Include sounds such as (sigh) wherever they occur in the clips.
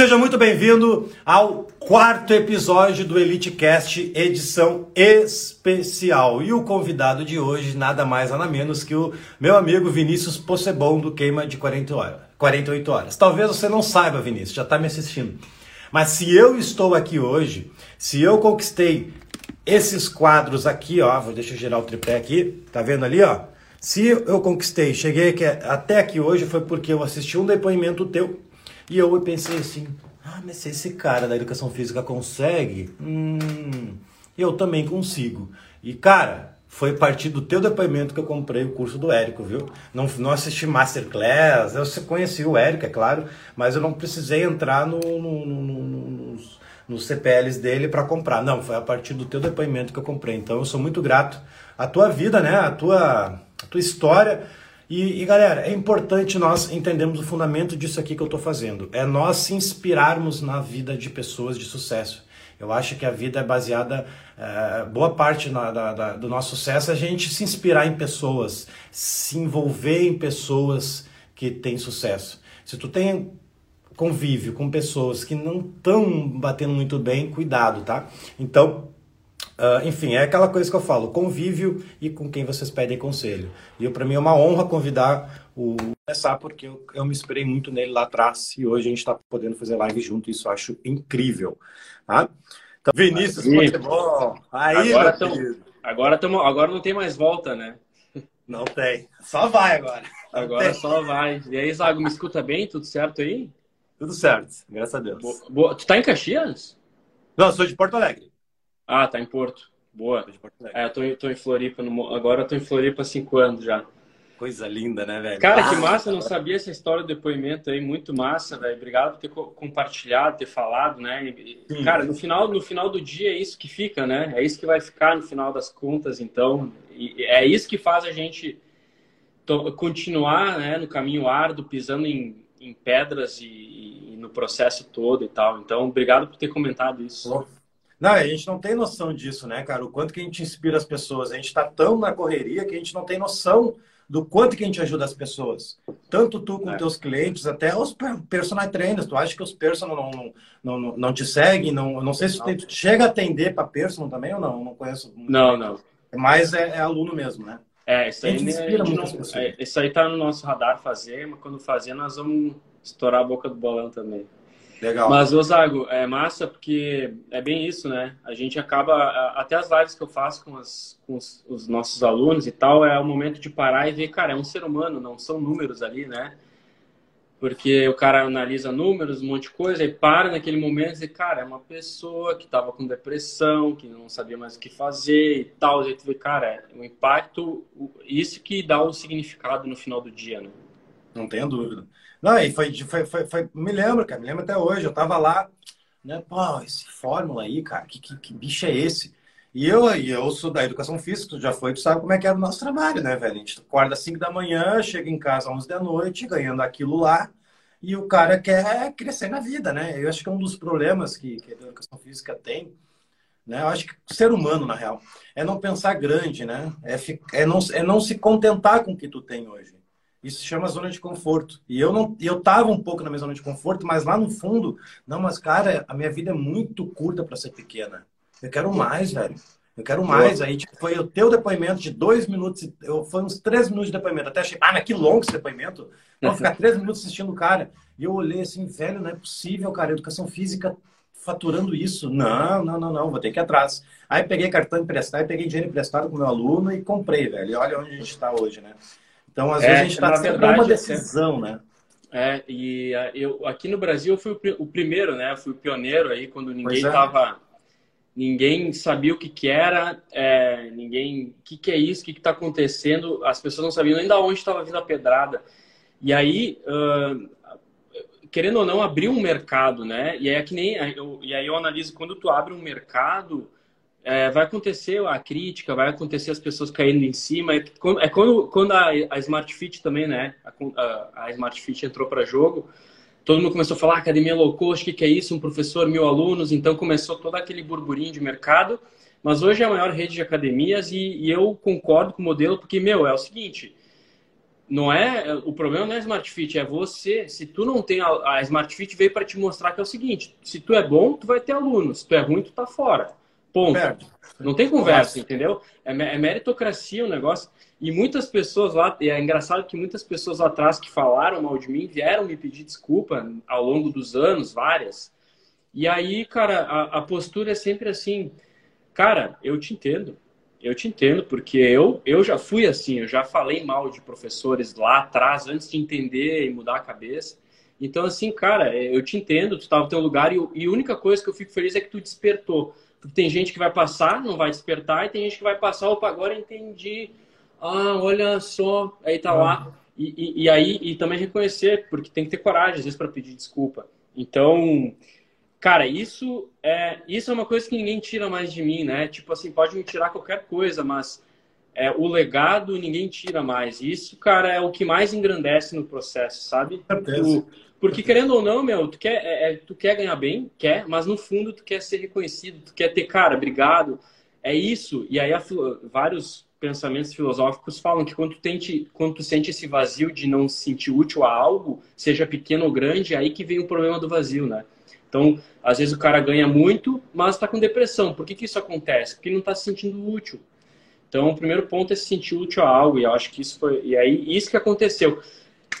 Seja muito bem-vindo ao quarto episódio do EliteCast, edição especial. E o convidado de hoje, nada mais nada menos que o meu amigo Vinícius Possebon, do Queima de 40 horas, 48 horas. Talvez você não saiba, Vinícius, já está me assistindo. Mas se eu estou aqui hoje, se eu conquistei esses quadros aqui, ó, vou deixar eu girar o tripé aqui, tá vendo ali, ó? Se eu conquistei, cheguei até aqui hoje foi porque eu assisti um depoimento teu e eu pensei assim, ah, mas se esse cara da educação física consegue, hum, eu também consigo. E cara, foi a partir do teu depoimento que eu comprei o curso do Érico, viu? Não, não assisti masterclass, eu conheci o Érico, é claro, mas eu não precisei entrar no, no, no, nos, nos CPLs dele para comprar. Não, foi a partir do teu depoimento que eu comprei. Então eu sou muito grato à tua vida, né? A tua, a tua história e, e, galera, é importante nós entendermos o fundamento disso aqui que eu estou fazendo. É nós se inspirarmos na vida de pessoas de sucesso. Eu acho que a vida é baseada, é, boa parte na, da, da, do nosso sucesso é a gente se inspirar em pessoas, se envolver em pessoas que têm sucesso. Se tu tem convívio com pessoas que não estão batendo muito bem, cuidado, tá? Então, Uh, enfim, é aquela coisa que eu falo, convívio e com quem vocês pedem conselho. E para mim é uma honra convidar o começar porque eu, eu, me inspirei muito nele lá atrás e hoje a gente está podendo fazer live junto, isso eu acho incrível. Tá? Então, Vinícius, muito bom. Aí, agora, tamo, agora, tamo, agora não tem mais volta, né? Não tem. Só vai agora. agora só vai. E aí, Zago, me escuta bem? Tudo certo aí? Tudo certo, graças a Deus. Boa, boa. Tu tá em Caxias? Não, eu sou de Porto Alegre. Ah, tá em Porto. Boa. É, eu tô, tô em Floripa. No... Agora eu tô em Floripa há cinco anos já. Coisa linda, né, velho? Cara, que massa, eu não sabia essa história do depoimento aí, muito massa, velho. Obrigado por ter compartilhado, ter falado, né? E, cara, no final, no final do dia é isso que fica, né? É isso que vai ficar no final das contas, então. E é isso que faz a gente continuar né, no caminho árduo, pisando em, em pedras e, e, no processo todo e tal. Então, obrigado por ter comentado isso. Não, a gente não tem noção disso, né, cara? O quanto que a gente inspira as pessoas. A gente está tão na correria que a gente não tem noção do quanto que a gente ajuda as pessoas. Tanto tu com é. teus clientes, até os personal trainers. Tu acha que os personal não, não, não, não te seguem? Não, não sei se tu chega a atender para personal também ou não. Não conheço. Não, não. Mas é, é, aluno mesmo, né? É, isso aí, inspira muitas pessoas. É, isso aí tá no nosso radar fazer, mas quando fazer nós vamos estourar a boca do bolão também. Legal. Mas, Osago, é massa porque é bem isso, né? A gente acaba, até as lives que eu faço com, as, com os, os, nossos alunos e tal, é o momento de parar e ver, cara, é um ser humano, não são números ali, né? Porque o cara analisa números, um monte de coisa, e para naquele momento e diz, cara, é uma pessoa que estava com depressão, que não sabia mais o que fazer e tal. E tu vê, cara, é o impacto, isso que dá o significado no final do dia, né? Não tenho dúvida. Não, e foi, foi, foi, foi, me lembro, cara, me lembro até hoje. Eu tava lá, né? Pô, esse fórmula aí, cara, que, que, que bicho é esse? E eu, eu sou da educação física, tu já foi, tu sabe como é que é o nosso trabalho, né, velho? A gente acorda às 5 da manhã, chega em casa às 11 da noite, ganhando aquilo lá, e o cara quer crescer na vida, né? Eu acho que é um dos problemas que, que a educação física tem, né? Eu acho que o ser humano, na real, é não pensar grande, né? É, é, não, é não se contentar com o que tu tem hoje. Isso se chama zona de conforto. E eu não, eu tava um pouco na minha zona de conforto, mas lá no fundo, não, mas cara, a minha vida é muito curta para ser pequena. Eu quero mais, velho. Eu quero mais. Aí tipo, foi o teu depoimento de dois minutos, eu, foi uns três minutos de depoimento. Até achei, ah, mas que longo esse depoimento. Vou ficar três minutos assistindo o cara. E eu olhei assim, velho, não é possível, cara. Educação física faturando isso. Não, não, não, não, vou ter que ir atrás. Aí peguei cartão emprestado, peguei dinheiro emprestado com meu aluno e comprei, velho. E olha onde a gente está hoje, né? Então, às é, vezes, a gente está tendo uma decisão, né? É, e eu aqui no Brasil eu fui o primeiro, né? Eu fui o pioneiro aí quando ninguém é. tava. Ninguém sabia o que, que era, é, ninguém. O que, que é isso, o que está acontecendo, as pessoas não sabiam nem de onde estava vindo a pedrada. E aí, uh, querendo ou não, abriu um mercado, né? E aí é que nem. Eu, e aí eu analiso quando tu abre um mercado é, vai acontecer a crítica, vai acontecer as pessoas caindo em cima. É quando, é quando, a, a Smart Fit também, né? A, a, Smart Fit entrou para jogo, todo mundo começou a falar: ah, academia low cost, o que, que é isso? Um professor, mil alunos. Então começou todo aquele burburinho de mercado. Mas hoje é a maior rede de academias e, e eu concordo com o modelo, porque, meu, é o seguinte: não é o problema não é Smart Fit, é você. Se tu não tem a, a Smart Fit veio para te mostrar que é o seguinte: se tu é bom, tu vai ter aluno. Se tu é ruim, tu tá fora. Ponto. Não tem conversa, entendeu? É, é, meritocracia o negócio. E muitas pessoas lá, e é engraçado que muitas pessoas lá atrás que falaram mal de mim vieram me pedir desculpa ao longo dos anos, várias. E aí, cara, a, a postura é sempre assim, cara, eu te entendo. Eu te entendo, porque eu, eu já fui assim, eu já falei mal de professores lá atrás, antes de entender e mudar a cabeça. Então, assim, cara, é, eu te entendo, tu estava no teu lugar e, e a única coisa que eu fico feliz é que tu despertou. Porque tem gente que vai passar, não vai despertar, e tem gente que vai passar, opa, agora entendi. Ah, olha só, aí tá lá. E, e, e aí, e também reconhecer, porque tem que ter coragem, às vezes, para pedir desculpa. Então, Cara, isso é, isso é uma coisa que ninguém tira mais de mim, né? Tipo assim, pode me tirar qualquer coisa, mas é, o legado ninguém tira mais. Isso, cara, é o que mais engrandece no processo, sabe? Tu, porque querendo ou não, meu, tu quer, é, é, tu quer ganhar bem, quer, mas no fundo tu quer ser reconhecido, tu quer ter, cara, obrigado. É isso. E aí vários pensamentos filosóficos falam que quando tu, tente, quando tu sente esse vazio de não se sentir útil a algo, seja pequeno ou grande, é aí que vem o problema do vazio, né? Então, às vezes o cara ganha muito, mas está com depressão. Por que, que isso acontece? Porque não está se sentindo útil. Então, o primeiro ponto é se sentir útil a algo, e eu acho que isso foi. E aí, isso que aconteceu.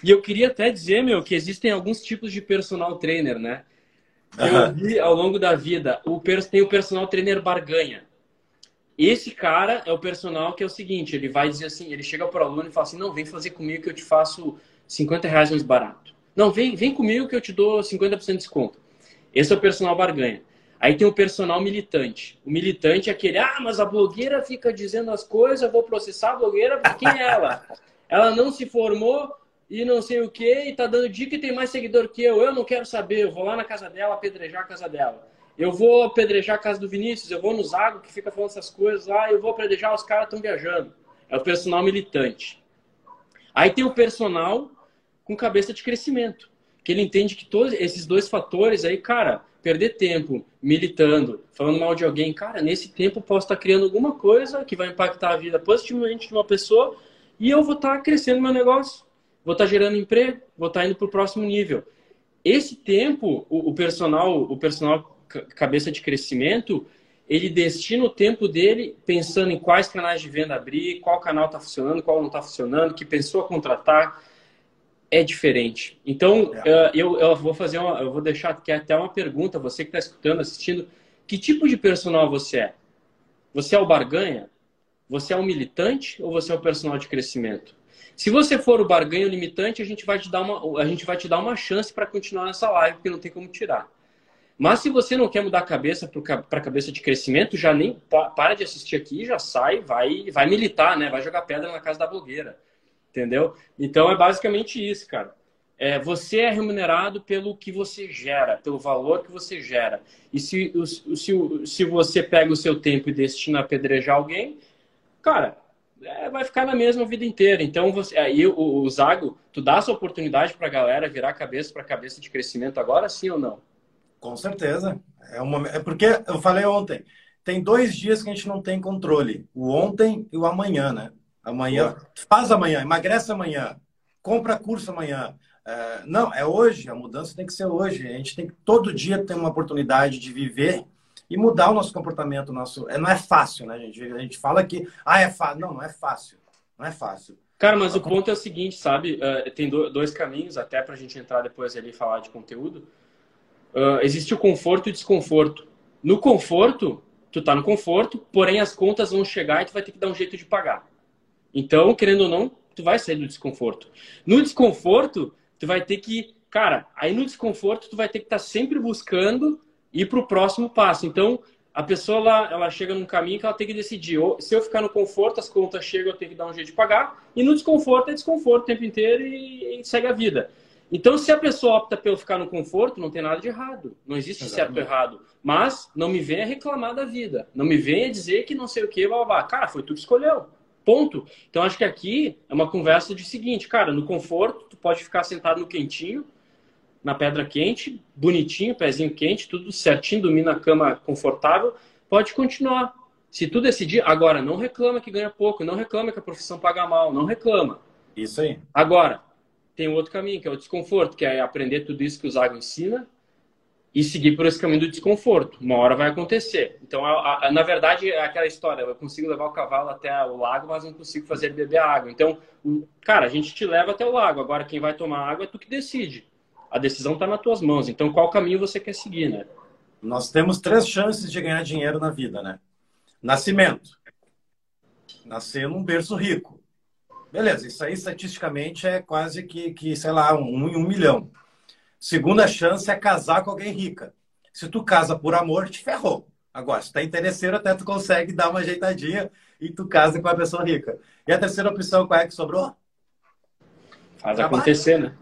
E eu queria até dizer, meu, que existem alguns tipos de personal trainer, né? Eu vi ao longo da vida, o, tem o personal trainer barganha. Esse cara é o personal que é o seguinte, ele vai dizer assim, ele chega para o aluno e fala assim, não, vem fazer comigo que eu te faço 50 reais mais barato. Não, vem, vem comigo que eu te dou 50% de desconto. Esse é o personal barganha. Aí tem o personal militante. O militante é aquele, ah, mas a blogueira fica dizendo as coisas, vou processar a blogueira, porque quem é ela? (laughs) Ela não se formou e não sei o que, e tá dando dica e tem mais seguidor que eu. Eu não quero saber, eu vou lá na casa dela apedrejar a casa dela. Eu vou apedrejar a casa do Vinícius, eu vou no Zago que fica falando essas coisas lá, eu vou apedrejar, os caras estão viajando. É o personal militante. Aí tem o personal com cabeça de crescimento que ele entende que todos esses dois fatores aí, cara, perder tempo militando, falando mal de alguém, cara, nesse tempo posso estar criando alguma coisa que vai impactar a vida positivamente de uma pessoa e eu vou estar crescendo meu negócio, vou estar gerando emprego, vou estar indo para o próximo nível. Esse tempo, o, o personal, o personal cabeça de crescimento, ele destina o tempo dele pensando em quais canais de venda abrir, qual canal está funcionando, qual não está funcionando, que pessoa contratar, é diferente. Então, é. eu, eu vou fazer uma, eu vou deixar aqui até uma pergunta, você que está escutando, assistindo, que tipo de personal você é? Você é o barganha? Você é o militante ou você é o personal de crescimento? Se você for o barganha limitante, a gente vai te dar uma, a gente vai te dar uma chance para continuar nessa live, porque não tem como tirar. Mas se você não quer mudar a cabeça para a cabeça de crescimento, já nem para de assistir aqui, já sai, vai, vai militar, né? Vai jogar pedra na casa da blogueira Entendeu? Então é basicamente isso, cara. É, você é remunerado pelo que você gera, pelo valor que você gera. E se, se, se você pega o seu tempo e destina a apedrejar alguém, cara, é, vai ficar na mesma vida inteira. Então, você, aí o, o Zago, tu dá essa oportunidade para a galera virar cabeça para cabeça de crescimento agora, sim ou não? Com certeza. É, uma, é porque eu falei ontem, tem dois dias que a gente não tem controle: o ontem e o amanhã, né? Amanhã, faz amanhã, emagrece amanhã, compra curso amanhã. É, não, é hoje, a mudança tem que ser hoje. A gente tem que todo dia ter uma oportunidade de viver e mudar o nosso comportamento. Nosso, é, não é fácil, né, gente? A gente fala que, ah, é fácil. Não, não é fácil. Não é fácil. Cara, mas o ponto é o seguinte, sabe? Uh, tem dois caminhos, até para a gente entrar depois ali e falar de conteúdo. Uh, existe o conforto e o desconforto. No conforto, tu tá no conforto, porém as contas vão chegar e tu vai ter que dar um jeito de pagar. Então, querendo ou não, tu vai sair do desconforto. No desconforto, tu vai ter que, cara, aí no desconforto tu vai ter que estar tá sempre buscando ir para o próximo passo. Então, a pessoa ela, ela chega num caminho que ela tem que decidir. Ou, se eu ficar no conforto, as contas chegam, eu tenho que dar um jeito de pagar. E no desconforto é desconforto o tempo inteiro e, e segue a vida. Então, se a pessoa opta pelo ficar no conforto, não tem nada de errado. Não existe Exatamente. certo ou errado. Mas não me venha reclamar da vida. Não me venha dizer que não sei o que, blá, blá. Cara, foi tu que escolheu. Ponto. Então acho que aqui é uma conversa de seguinte, cara, no conforto, tu pode ficar sentado no quentinho, na pedra quente, bonitinho, pezinho quente, tudo certinho, dormir na cama confortável, pode continuar. Se tu decidir, agora não reclama que ganha pouco, não reclama que a profissão paga mal, não reclama. Isso aí. Agora, tem um outro caminho, que é o desconforto, que é aprender tudo isso que o Zago ensina e seguir por esse caminho do desconforto. Uma hora vai acontecer. Então, a, a, na verdade, é aquela história: eu consigo levar o cavalo até o lago, mas não consigo fazer ele beber água. Então, cara, a gente te leva até o lago. Agora, quem vai tomar água é tu que decide. A decisão está nas tuas mãos. Então, qual caminho você quer seguir, né? Nós temos três chances de ganhar dinheiro na vida, né? Nascimento. Nascer num berço rico. Beleza, isso aí estatisticamente é quase que, que sei lá, um em um milhão. Segunda chance é casar com alguém rica. Se tu casa por amor, te ferrou. Agora, se tá interesseiro, até tu consegue dar uma ajeitadinha e tu casa com a pessoa rica. E a terceira opção, qual é que sobrou? Faz Trabalho. acontecer, né?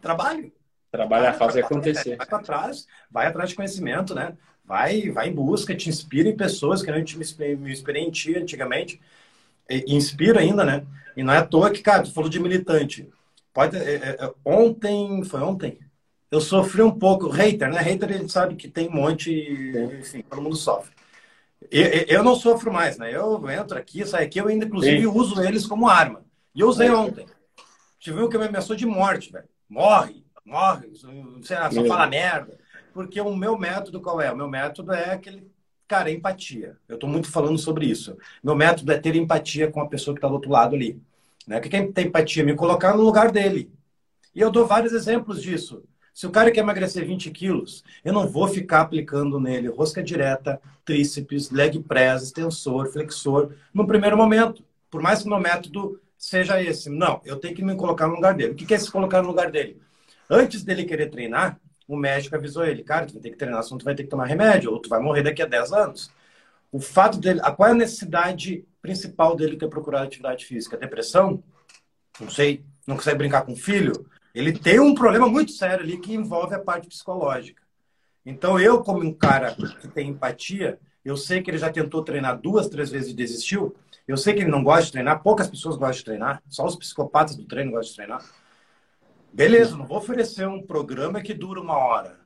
Trabalho. Trabalhar, faz acontecer. Vai para trás, vai atrás de conhecimento, né? Vai, vai em busca, te inspira em pessoas que a gente me inspirei em ti antigamente. E, inspira ainda, né? E não é à toa que, cara, tu falou de militante. Pode, é, é, é ontem, foi ontem? Eu sofri um pouco, hater, né? Hater a gente sabe que tem um monte, enfim, todo mundo sofre. Eu, eu não sofro mais, né? Eu entro aqui, saio aqui, eu ainda, inclusive, Sim. uso eles como arma. E eu usei ontem. Tive um que me ameaçou de morte, velho. Morre, morre, sei lá, só fala merda. Porque o meu método qual é? O meu método é aquele, cara, empatia. Eu estou muito falando sobre isso. Meu método é ter empatia com a pessoa que está do outro lado ali. Né? O que é ter empatia? Me colocar no lugar dele. E eu dou vários exemplos disso. Se o cara quer emagrecer 20 quilos, eu não vou ficar aplicando nele rosca direta, tríceps, leg press, extensor, flexor, no primeiro momento. Por mais que o meu método seja esse. Não, eu tenho que me colocar no lugar dele. O que é se colocar no lugar dele? Antes dele querer treinar, o médico avisou ele, cara, tu vai ter que treinar, senão tu vai ter que tomar remédio, ou tu vai morrer daqui a 10 anos. O fato dele, a qual é a necessidade principal dele ter procurado atividade física? Depressão? Não sei, não consegue brincar com o filho? Ele tem um problema muito sério ali que envolve a parte psicológica. Então, eu, como um cara que tem empatia, eu sei que ele já tentou treinar duas, três vezes e desistiu. Eu sei que ele não gosta de treinar, poucas pessoas gostam de treinar, só os psicopatas do treino gostam de treinar. Beleza, não vou oferecer um programa que dura uma hora.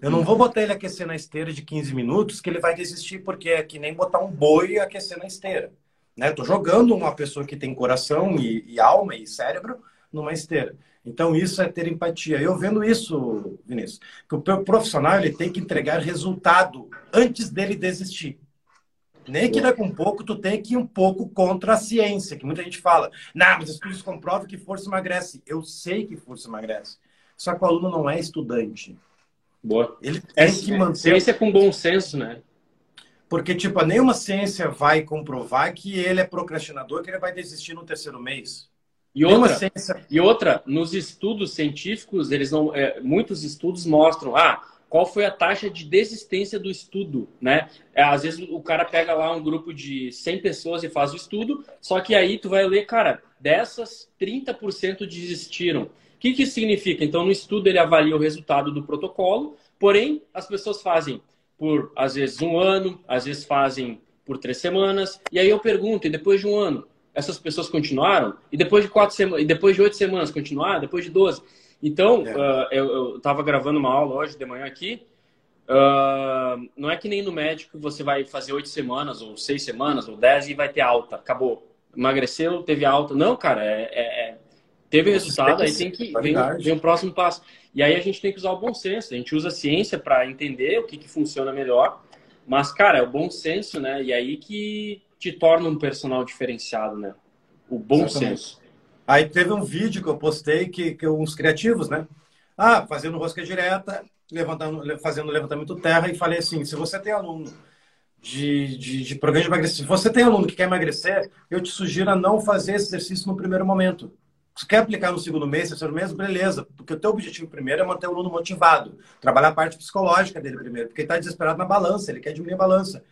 Eu não vou botar ele aquecer na esteira de 15 minutos, que ele vai desistir, porque é que nem botar um boi aquecer na esteira. Né? Tô jogando uma pessoa que tem coração e, e alma e cérebro numa esteira. Então, isso é ter empatia. Eu vendo isso, Vinícius, que o profissional ele tem que entregar resultado antes dele desistir. Nem que daqui um pouco tu tem que ir um pouco contra a ciência, que muita gente fala, não, mas estudos comprovam que força emagrece. Eu sei que força emagrece. Só que o aluno não é estudante. Boa. Ele tem é, que manter. Ciência com bom senso, né? Porque, tipo, nenhuma ciência vai comprovar que ele é procrastinador, que ele vai desistir no terceiro mês. E outra, e outra, nos estudos científicos, eles não, é, muitos estudos mostram, ah, qual foi a taxa de desistência do estudo, né? É, às vezes o cara pega lá um grupo de 100 pessoas e faz o estudo, só que aí tu vai ler, cara, dessas 30% desistiram. O que, que isso significa? Então, no estudo ele avalia o resultado do protocolo, porém, as pessoas fazem por, às vezes, um ano, às vezes fazem por três semanas, e aí eu pergunto, e depois de um ano, essas pessoas continuaram? E depois de quatro semanas, e depois de oito semanas continuaram? Depois de doze? Então, é. uh, eu estava gravando uma aula hoje de manhã aqui. Uh, não é que nem no médico você vai fazer oito semanas, ou seis semanas, ou dez e vai ter alta. Acabou. Emagreceu, teve alta. Não, cara, é, é, é teve resultado, aí tem que vem, vem o próximo passo. E aí a gente tem que usar o bom senso. A gente usa a ciência para entender o que, que funciona melhor. Mas, cara, é o bom senso, né? E aí que te torna um personal diferenciado, né? O bom Exatamente. senso. Aí teve um vídeo que eu postei que, que uns criativos, né? Ah, fazendo rosca direta, levantando, fazendo levantamento terra e falei assim, se você tem aluno de, de, de programa de emagrecimento, se você tem aluno que quer emagrecer, eu te sugiro a não fazer esse exercício no primeiro momento. Se quer aplicar no segundo mês, terceiro mês, beleza. Porque o teu objetivo primeiro é manter o aluno motivado. Trabalhar a parte psicológica dele primeiro. Porque ele está desesperado na balança, ele quer diminuir a balança.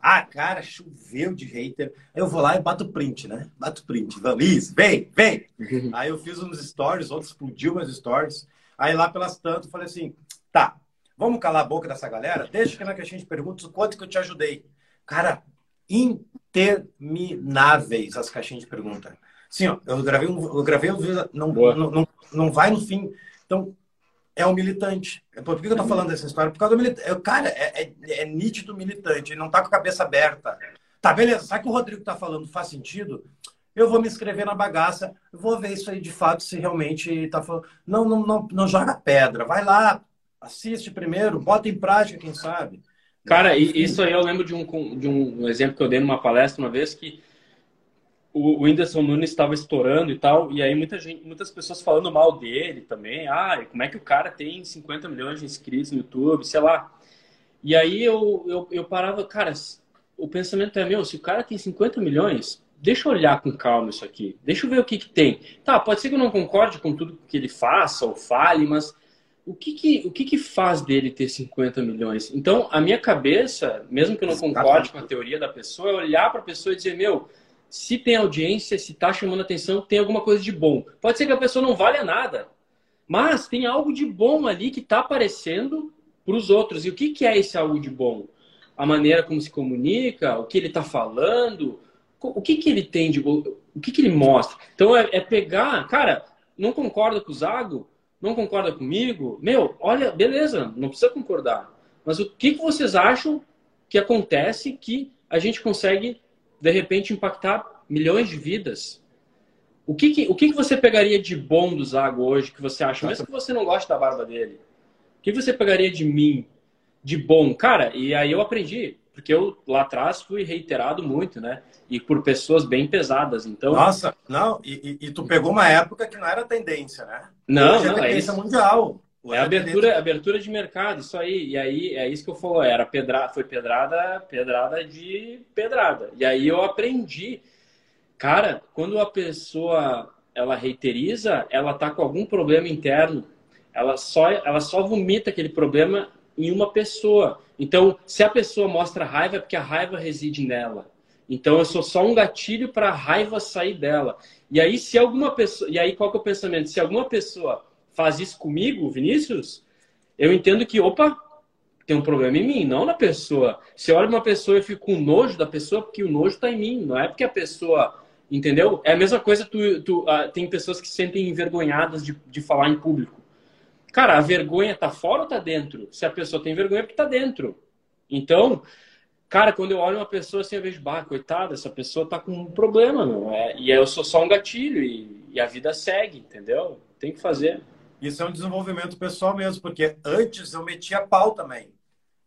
Ah, cara, choveu de hater. Eu vou lá e bato print, né? Bato print. Vamos, vem, vem. (laughs) Aí eu fiz uns stories, outros explodiu meus stories. Aí lá pelas tantas falei assim, tá, vamos calar a boca dessa galera? Deixa que na caixinha de perguntas o quanto que eu te ajudei. Cara, intermináveis as caixinhas de pergunta. Sim, ó, eu gravei um, eu gravei um vídeo, não, não, não, não vai no fim. Então, é um militante. Por que eu tô falando dessa história? Por causa do militante. O cara é, é, é, nítido militante, ele não tá com a cabeça aberta. Tá, beleza, sabe que o Rodrigo tá falando faz sentido? eu vou me inscrever na bagaça, vou ver isso aí de fato se realmente está falando. Não, não, não, não joga pedra, vai lá, assiste primeiro, bota em prática, quem sabe. Cara, isso aí eu lembro de um, de um exemplo que eu dei numa palestra uma vez que o Whindersson Nunes estava estourando e tal, e aí muita gente, muitas pessoas falando mal dele também. Ah, como é que o cara tem 50 milhões de inscritos no YouTube, sei lá. E aí eu, eu, eu parava, cara, o pensamento é meu, se o cara tem 50 milhões, deixa eu olhar com calma isso aqui, deixa eu ver o que, que tem. Tá, pode ser que eu não concorde com tudo que ele faça ou fale, mas o que que, o que que faz dele ter 50 milhões? Então, a minha cabeça, mesmo que eu não concorde com a teoria da pessoa, é olhar para a pessoa e dizer, meu, se tem audiência, se está chamando atenção, tem alguma coisa de bom. Pode ser que a pessoa não valha nada, mas tem algo de bom ali que está aparecendo para os outros. E o que, que é esse algo de bom? A maneira como se comunica, o que ele está falando, o que, que ele tem de bom, o que, que ele mostra. Então é, é pegar, cara, não concorda com o Zago? Não concorda comigo? Meu, olha, beleza, não precisa concordar. Mas o que, que vocês acham que acontece que a gente consegue de repente impactar milhões de vidas. O que, que o que, que você pegaria de bom do Zago hoje que você acha, mesmo que você não goste da barba dele? O que você pegaria de mim de bom? Cara, e aí eu aprendi, porque eu lá atrás fui reiterado muito, né? E por pessoas bem pesadas. Então. Nossa, não, e, e, e tu pegou uma época que não era tendência, né? Não, Hoje é não, é tendência é mundial. É abertura, abertura de mercado, isso aí. E aí é isso que eu falo, era pedra, foi pedrada, pedrada de pedrada. E aí eu aprendi, cara, quando a pessoa ela reiteriza, ela tá com algum problema interno. Ela só ela só vomita aquele problema em uma pessoa. Então, se a pessoa mostra raiva, é porque a raiva reside nela. Então, eu sou só um gatilho para a raiva sair dela. E aí, se alguma pessoa. E aí, qual que é o pensamento? Se alguma pessoa faz isso comigo, Vinícius, eu entendo que, opa, tem um problema em mim, não na pessoa. Se eu olho uma pessoa e fico com nojo da pessoa, porque o nojo está em mim, não é porque a pessoa. Entendeu? É a mesma coisa, tu, tu uh, tem pessoas que se sentem envergonhadas de, de falar em público. Cara, a vergonha tá fora ou tá dentro? Se a pessoa tem vergonha, é porque tá dentro. Então, cara, quando eu olho uma pessoa assim, eu vejo, bah, coitada, essa pessoa tá com um problema, meu. É, e eu sou só um gatilho e, e a vida segue, entendeu? Tem que fazer. Isso é um desenvolvimento pessoal mesmo, porque antes eu metia pau também.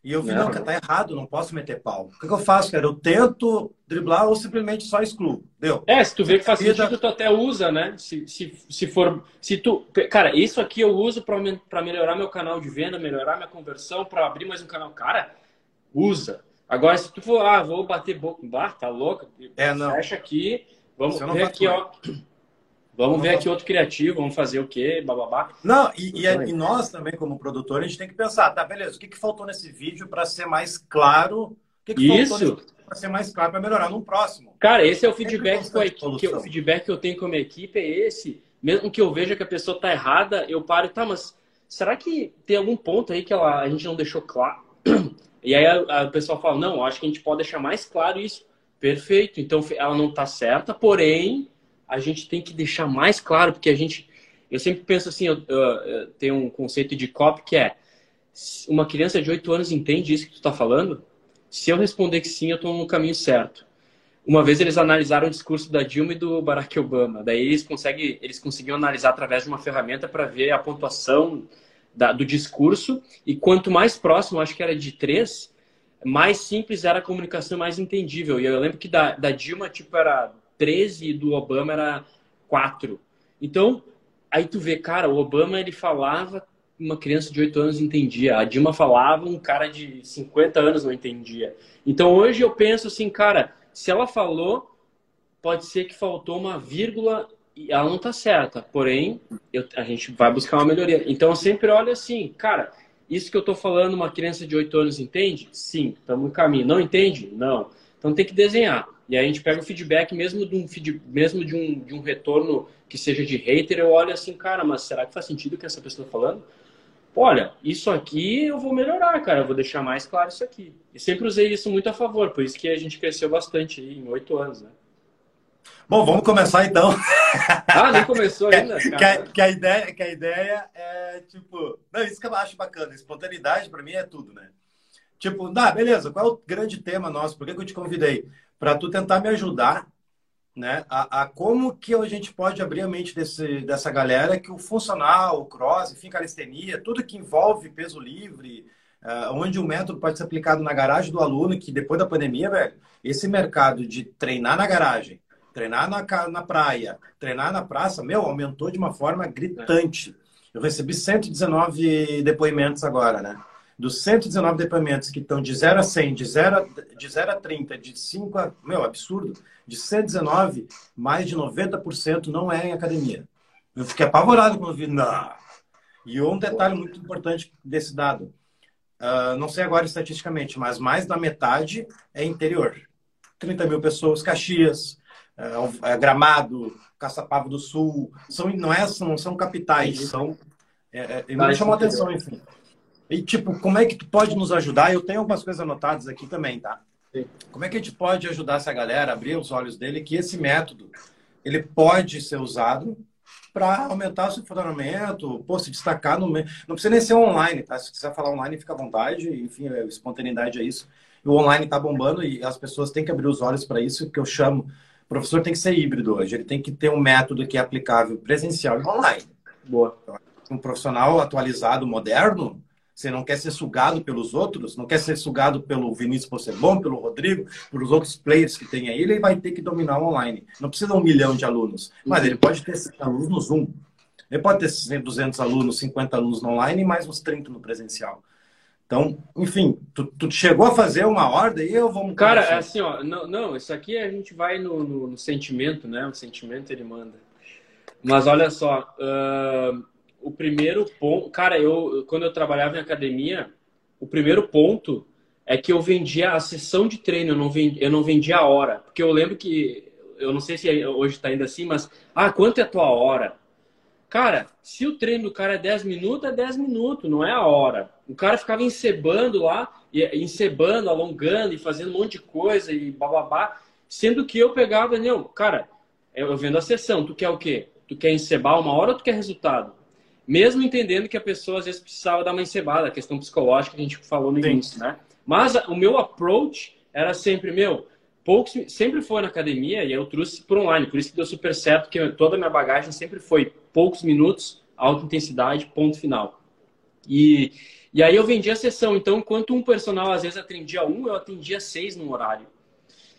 E eu vi, não, que tá errado, não posso meter pau. O que, que, eu faço, cara? Eu tento driblar ou simplesmente só excluo. Deu? É, se tu vê que faz sentido, tu até usa, né? Se, se, se for. Se tu. Cara, isso aqui eu uso para melhorar meu canal de venda, melhorar minha conversão, para abrir mais um canal. Cara, usa. Agora, se tu for, ah, vou bater boca. Bah, tá louco? É, não. Fecha aqui. Vamos ver aqui, ó. (clears throat) Vamos ver aqui outro criativo, vamos fazer o quê, bababá. Não, e, e, e, nós também, como produtor, a gente tem que pensar, tá, beleza, o que, que faltou nesse vídeo para ser mais claro? O que, que Isso. para ser mais claro, para melhorar no próximo? Cara, esse é o feedback que, equipe, que, o feedback que eu tenho com a minha equipe é esse. Mesmo que eu veja que a pessoa tá errada, eu paro e tá, mas será que tem algum ponto aí que ela, a gente não deixou claro? (clears throat) E aí a, a pessoa fala, não, acho que a gente pode deixar mais claro isso. Perfeito, então ela não tá certa, porém a gente tem que deixar mais claro, porque a gente. Eu sempre penso assim, eu, eu, eu tenho um conceito de COP que é uma criança de 8 anos entende isso que tu está falando? Se eu responder que sim, eu estou no caminho certo. Uma vez eles analisaram o discurso da Dilma e do Barack Obama. Daí eles, conseguem, eles conseguiam analisar através de uma ferramenta para ver a pontuação da, do discurso. E quanto mais próximo, acho que era de três, mais simples era a comunicação, mais entendível. E eu lembro que da, da Dilma, tipo, era 13 e do Obama era 4. Então, aí tu vê, cara, o Obama ele falava, uma criança de 8 anos entendia. A Dilma falava, um cara de 50 anos não entendia. Então, hoje eu penso assim, cara, se ela falou, pode ser que faltou uma vírgula e ela não tá certa. Porém, eu, a gente vai buscar uma melhoria. Então, eu sempre olho assim, cara, isso que eu tô falando, uma criança de 8 anos entende? Sim, estamos no caminho. Não entende? Não. Então tem que desenhar. E aí a gente pega o feedback, mesmo de um, mesmo de um, de um retorno que seja de hater, eu olho assim, cara, mas será que faz sentido o que essa pessoa está falando? Olha, isso aqui eu vou melhorar, cara, eu vou deixar mais claro isso aqui. E sempre usei isso muito a favor, por isso que a gente cresceu bastante aí, em oito anos, né? Bom, vamos começar então. Ah, nem começou (laughs) ainda? Que, que, a, que, a, ideia, que a ideia é, tipo... Não, isso que eu acho bacana. Espontaneidade, para mim, é tudo, né? Tipo, tá, beleza, qual é o grande tema nosso? Por que, que eu te convidei? Para tu tentar me ajudar né, a, a, como que a gente pode abrir a mente desse, dessa galera que o funcional, o cross, enfim, calistenia, tudo que envolve peso livre, uh, onde o método pode ser aplicado na garagem do aluno, que depois da pandemia, velho, esse mercado de treinar na garagem, treinar na, na praia, treinar na praça, meu, aumentou de uma forma gritante. Eu recebi 119 depoimentos agora, né? Dos 119 depoimentos que estão de 0 a 100, de 0 a, de 0 a 30, de 5 a... Meu, absurdo. De 119, mais de 90% não é em academia. Eu fiquei apavorado quando vi. Não. E um detalhe muito importante desse dado. Uh, não sei agora estatisticamente, mas mais da metade é interior. 30 mil pessoas, Caxias, uh, Gramado, Caçapava do Sul. São, não, é, não são capitais, são. É, é, me chamou a atenção, enfim. E, tipo, como é que tu pode nos ajudar? Eu tenho algumas coisas anotadas aqui também, tá? Sim. Como é que a gente pode ajudar essa galera a abrir os olhos dele que esse método ele pode ser usado para aumentar o seu faturamento, pô, se destacar no meio. Não precisa nem ser online, tá? Se quiser falar online, fica à vontade, enfim, a espontaneidade é isso. O online está bombando e as pessoas têm que abrir os olhos para isso, que eu chamo. O professor tem que ser híbrido hoje, ele tem que ter um método que é aplicável presencial e online. Boa. Um profissional atualizado, moderno, você não quer ser sugado pelos outros, não quer ser sugado pelo Vinícius Possebon, pelo Rodrigo, pelos outros players que tem aí, ele vai ter que dominar o online. Não precisa um milhão de alunos, mas ele pode ter 100 alunos no Zoom. Ele pode ter 200 alunos, 50 alunos no online e mais uns 30 no presencial. Então, enfim, tu, tu chegou a fazer uma ordem e eu vou... Cara, é assim, ó, não, não, isso aqui a gente vai no, no, no sentimento, né? O sentimento ele manda. Mas olha só, uh, o primeiro ponto. Cara, eu quando eu trabalhava em academia, o primeiro ponto é que eu vendia a sessão de treino, eu não vendia, eu não vendia a hora. Porque eu lembro que, eu não sei se hoje está ainda assim, mas, ah, quanto é a tua hora? Cara, se o treino do cara é 10 minutos, é 10 minutos, não é a hora. O cara ficava encebando lá, encebando, alongando e fazendo um monte de coisa e bababá. Sendo que eu pegava, não, cara, eu vendo a sessão, tu quer o quê? Tu quer encebar uma hora ou tu quer resultado? Mesmo entendendo que a pessoa às vezes precisava dar uma encebada, a questão psicológica que a gente falou no início, né? Mas o meu approach era sempre, meu, poucos, sempre foi na academia e eu trouxe por online, por isso que deu super certo, que toda a minha bagagem sempre foi poucos minutos, alta intensidade, ponto final. E, e aí eu vendia a sessão, então enquanto um personal às vezes atendia um, eu atendia seis no horário.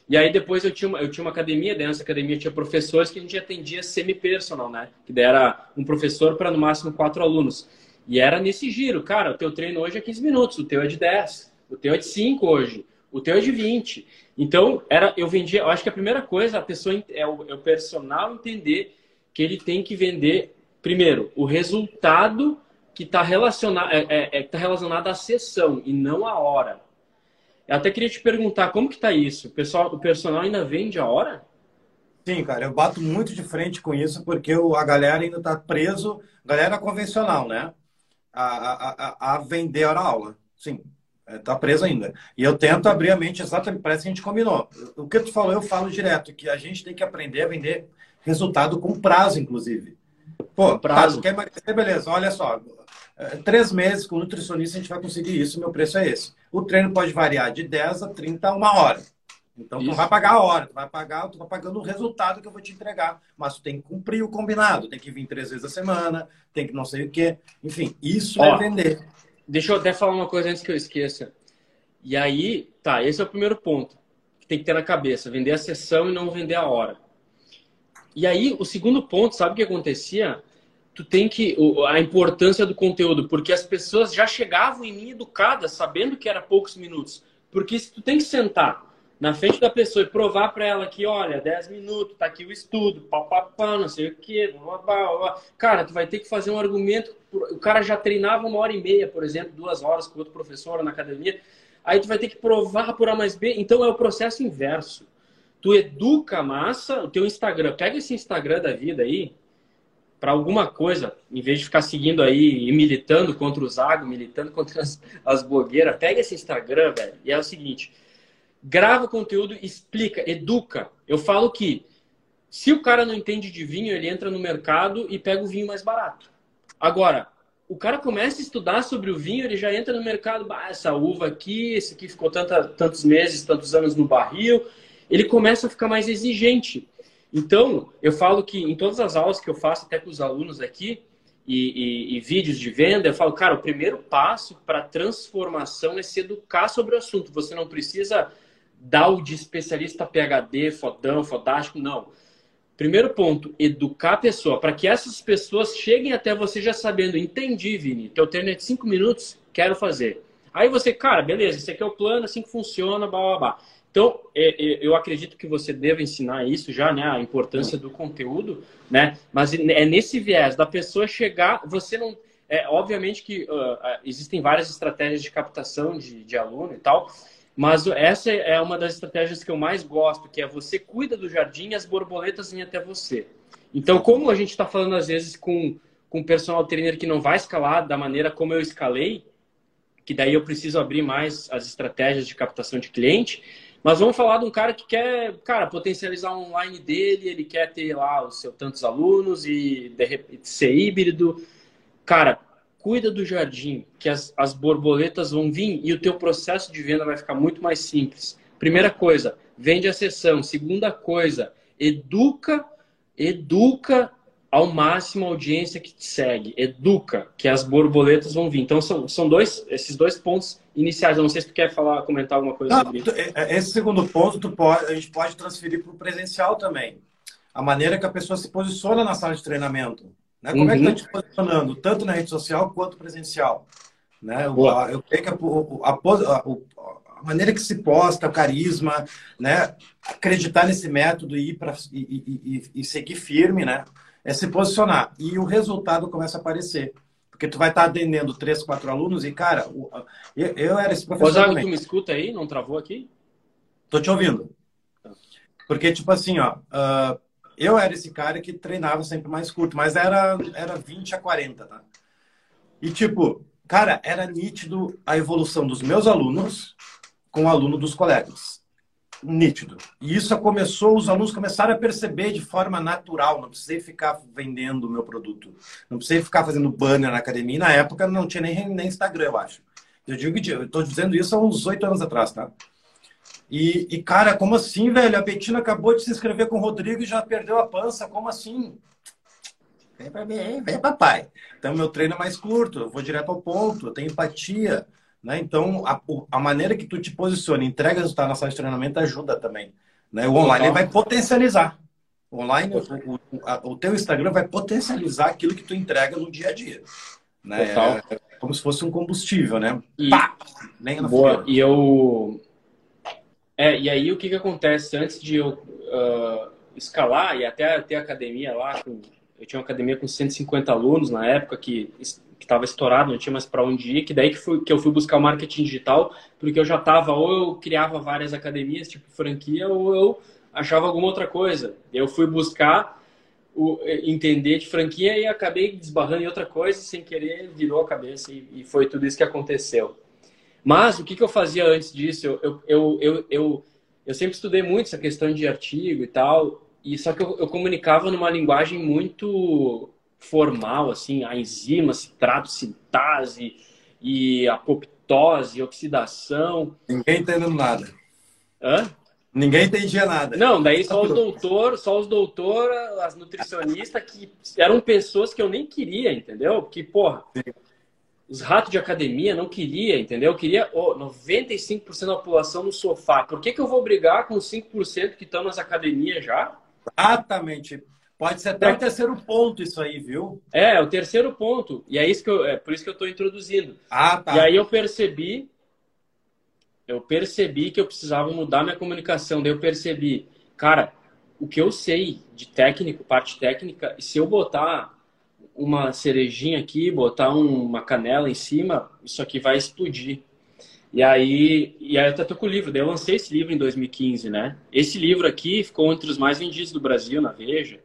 E aí depois eu tinha uma, eu tinha uma academia, dentro dessa academia tinha professores que a gente atendia semi-personal, né? Que era um professor para no máximo quatro alunos. E era nesse giro, cara, o teu treino hoje é 15 minutos, o teu é de 10, o teu é de 5 hoje, o teu é de 20. Então, era, eu vendia, eu acho que a primeira coisa, a pessoa é o, é o personal entender que ele tem que vender, primeiro, o resultado que está relacionado, é, é, é, tá relacionado à sessão e não à hora. Eu até queria te perguntar, como que tá isso? O, pessoal, o personal ainda vende a hora? Sim, cara, eu bato muito de frente com isso, porque a galera ainda está preso, galera convencional, né? A, a, a, vender a aula. Sim, é, preso ainda. E eu tento abrir a mente exatamente, parece que a gente combinou. O que tu falou, eu falo direto, que a gente tem que aprender a vender resultado com prazo, inclusive. Pô, prazo. Tá, quer emagrecer, beleza, olha só, três meses com nutricionista a gente vai conseguir isso, meu preço é esse. O treino pode variar de 10 a 30 a uma hora. Então isso. tu vai pagar a hora, tu vai pagar, tu vai pagando o resultado que eu vou te entregar, mas tu tem que cumprir o combinado, tem que vir três vezes a semana, tem que não sei o quê. Enfim, isso Ó, é vender. Deixa eu até falar uma coisa antes que eu esqueça. E aí, tá, esse é o primeiro ponto que tem que ter na cabeça, vender a sessão e não vender a hora. E aí, o segundo ponto, sabe o que acontecia? Tu tem que a importância do conteúdo, porque as pessoas já chegavam em mim educadas, sabendo que era poucos minutos. Porque se tu tem que sentar na frente da pessoa e provar para ela que, olha, 10 minutos, tá aqui o estudo, papapá, não sei o quê, blá, blá, blá. cara, tu vai ter que fazer um argumento. O cara já treinava uma hora e meia, por exemplo, duas horas com outro professor na academia. Aí tu vai ter que provar por A mais B. Então é o processo inverso. Tu educa a massa, o teu Instagram, pega esse Instagram da vida aí, para alguma coisa, em vez de ficar seguindo aí e militando contra o Zago, militando (laughs) contra as, as blogueiras, pega esse Instagram, velho, e é o seguinte: grava conteúdo, explica, educa. Eu falo que se o cara não entende de vinho, ele entra no mercado e pega o vinho mais barato. Agora, o cara começa a estudar sobre o vinho, ele já entra no mercado, bah, essa uva aqui, esse aqui ficou tanta, tantos meses, tantos anos no barril, ele começa a ficar mais exigente. Então, eu falo que em todas as aulas que eu faço, até com os alunos aqui, e, e, e vídeos de venda, eu falo, cara, o primeiro passo para transformação é se educar sobre o assunto. Você não precisa dar o de especialista PHD, fodão, fodástico, não. Primeiro ponto, educar a pessoa, para que essas pessoas cheguem até você já sabendo, entendi, Vini, teu treino é de cinco minutos, quero fazer. Aí você, cara, beleza, esse aqui é o plano, assim que funciona, blá, blá, blá. Então, é, é, eu acredito que você deve ensinar isso já, né? A importância do conteúdo, né? Mas é nesse viés da pessoa chegar, você não. É, obviamente que uh, existem várias estratégias de captação de, de aluno e tal, mas essa é uma das estratégias que eu mais gosto, que é você cuida do jardim e as borboletas vêm até você. Então, como a gente está falando às vezes com com personal trainer que não vai escalar da maneira como eu escalei, que daí eu preciso abrir mais as estratégias de captação de cliente, mas vamos falar de um cara que quer, cara, potencializar o online dele, ele quer ter lá os seus tantos alunos e de repente ser híbrido. Cara, cuida do jardim, que as, as borboletas vão vir e o teu processo de venda vai ficar muito mais simples. Primeira coisa, vende a sessão. Segunda coisa, educa, educa ao máximo a audiência que te segue. Educa, que as borboletas vão vir. Então, são, são dois, esses dois pontos iniciais. Eu não sei se tu quer falar, comentar alguma coisa não, sobre isso. É, é, esse segundo ponto, tu pode, a gente pode transferir para o presencial também. A maneira que a pessoa se posiciona na sala de treinamento. Né? Como uhum. é que está te posicionando, tanto na rede social quanto presencial? Né? Eu, eu creio que a, a, a, a, maneira que se posta, o carisma, né? acreditar nesse método e, ir pra, e, e, e seguir firme, né? É se posicionar. E o resultado começa a aparecer. Porque tu vai estar atendendo três, quatro alunos e, cara, eu, eu era esse professor também. tu me escuta aí? Não travou aqui? Tô te ouvindo. Porque, tipo assim, ó, uh, eu era esse cara que treinava sempre mais curto, mas era, era 20 a 40, tá? E, tipo, cara, era nítido a evolução dos meus alunos com o aluno dos colegas nítido. E isso começou, os alunos começaram a perceber de forma natural. Não precisei ficar vendendo o meu produto. Não precisei ficar fazendo banner na academia. E na época não tinha nem, nem Instagram, eu acho. Eu digo que eu estou dizendo isso há uns oito anos atrás, tá? E, e, cara, como assim, velho? A Betina acabou de se inscrever com o Rodrigo e já perdeu a pança. Como assim? Vem pra mim, vem papai. Então, meu treino é mais curto, eu vou direto ao ponto, eu tenho empatia. Né? Então, a, a, maneira que tu te posiciona, entrega resultado na sala de treinamento ajuda também. Né? O online vai potencializar. O online, o, o, a, o, teu Instagram vai potencializar aquilo que tu entrega no dia a dia. Né? É, é como se fosse um combustível, né? E, Pá! Boa, e eu... É, e aí o que, que acontece? Antes de eu uh, escalar e até ter academia lá, com, eu tinha uma academia com 150 alunos na época que que estava estourado, não tinha mais para onde ir, que daí que, fui, que eu fui buscar o marketing digital, porque eu já estava, ou eu criava várias academias, tipo franquia, ou eu achava alguma outra coisa. Eu fui buscar o, entender de franquia e acabei desbarrando em outra coisa, sem querer virou a cabeça e, e foi tudo isso que aconteceu. Mas o que, que eu fazia antes disso? Eu, eu, eu, eu, eu, eu sempre estudei muito essa questão de artigo e tal, e só que eu, eu comunicava numa linguagem muito formal, assim, a enzima, citrato, sintase e apoptose, oxidação. Ninguém entendendo nada. Hã? Ninguém entendia nada. Não, daí só os doutor, só os doutor, as nutricionistas que eram pessoas que eu nem queria, entendeu? Porque, porra, Sim. os ratos de academia não queria, entendeu? Eu queria oh, 95% da população no sofá. Por que, que eu vou brigar com os 5% que estão nas academias já? Exatamente. Pode ser até o terceiro ponto isso aí, viu? É, o terceiro ponto. E é, isso que eu, é por isso que eu estou introduzindo. Ah, tá. E aí eu percebi, eu percebi que eu precisava mudar minha comunicação. Daí eu percebi, cara, o que eu sei de técnico, parte técnica, e se eu botar uma cerejinha aqui, botar uma canela em cima, isso aqui vai explodir. E aí, e aí eu até tô com o livro, daí eu lancei esse livro em 2015, né? Esse livro aqui ficou entre os mais vendidos do Brasil na Veja.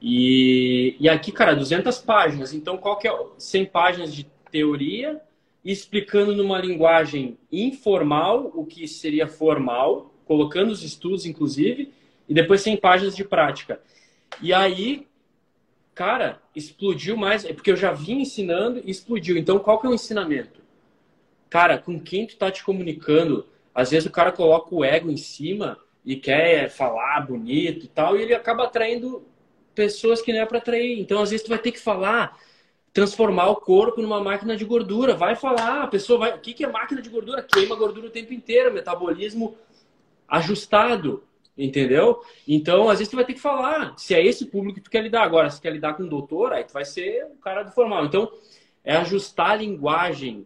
E, e aqui, cara, 200 páginas. Então, qual que é 100 páginas de teoria explicando numa linguagem informal o que seria formal, colocando os estudos, inclusive, e depois 100 páginas de prática. E aí, cara, explodiu mais, é porque eu já vim ensinando e explodiu. Então, qual que é o ensinamento? Cara, com quem tu tá te comunicando, às vezes o cara coloca o ego em cima e quer falar bonito e tal, e ele acaba atraindo pessoas que não é para atrair. Então, às vezes, tu vai ter que falar, transformar o corpo numa máquina de gordura. Vai falar, a pessoa vai. O que, que é máquina de gordura? Queima gordura o tempo inteiro, metabolismo ajustado. Entendeu? Então, às vezes, tu vai ter que falar se é esse público que tu quer lidar. Agora, se quer lidar com um doutor, aí tu vai ser o cara do formal. Então, é ajustar a linguagem.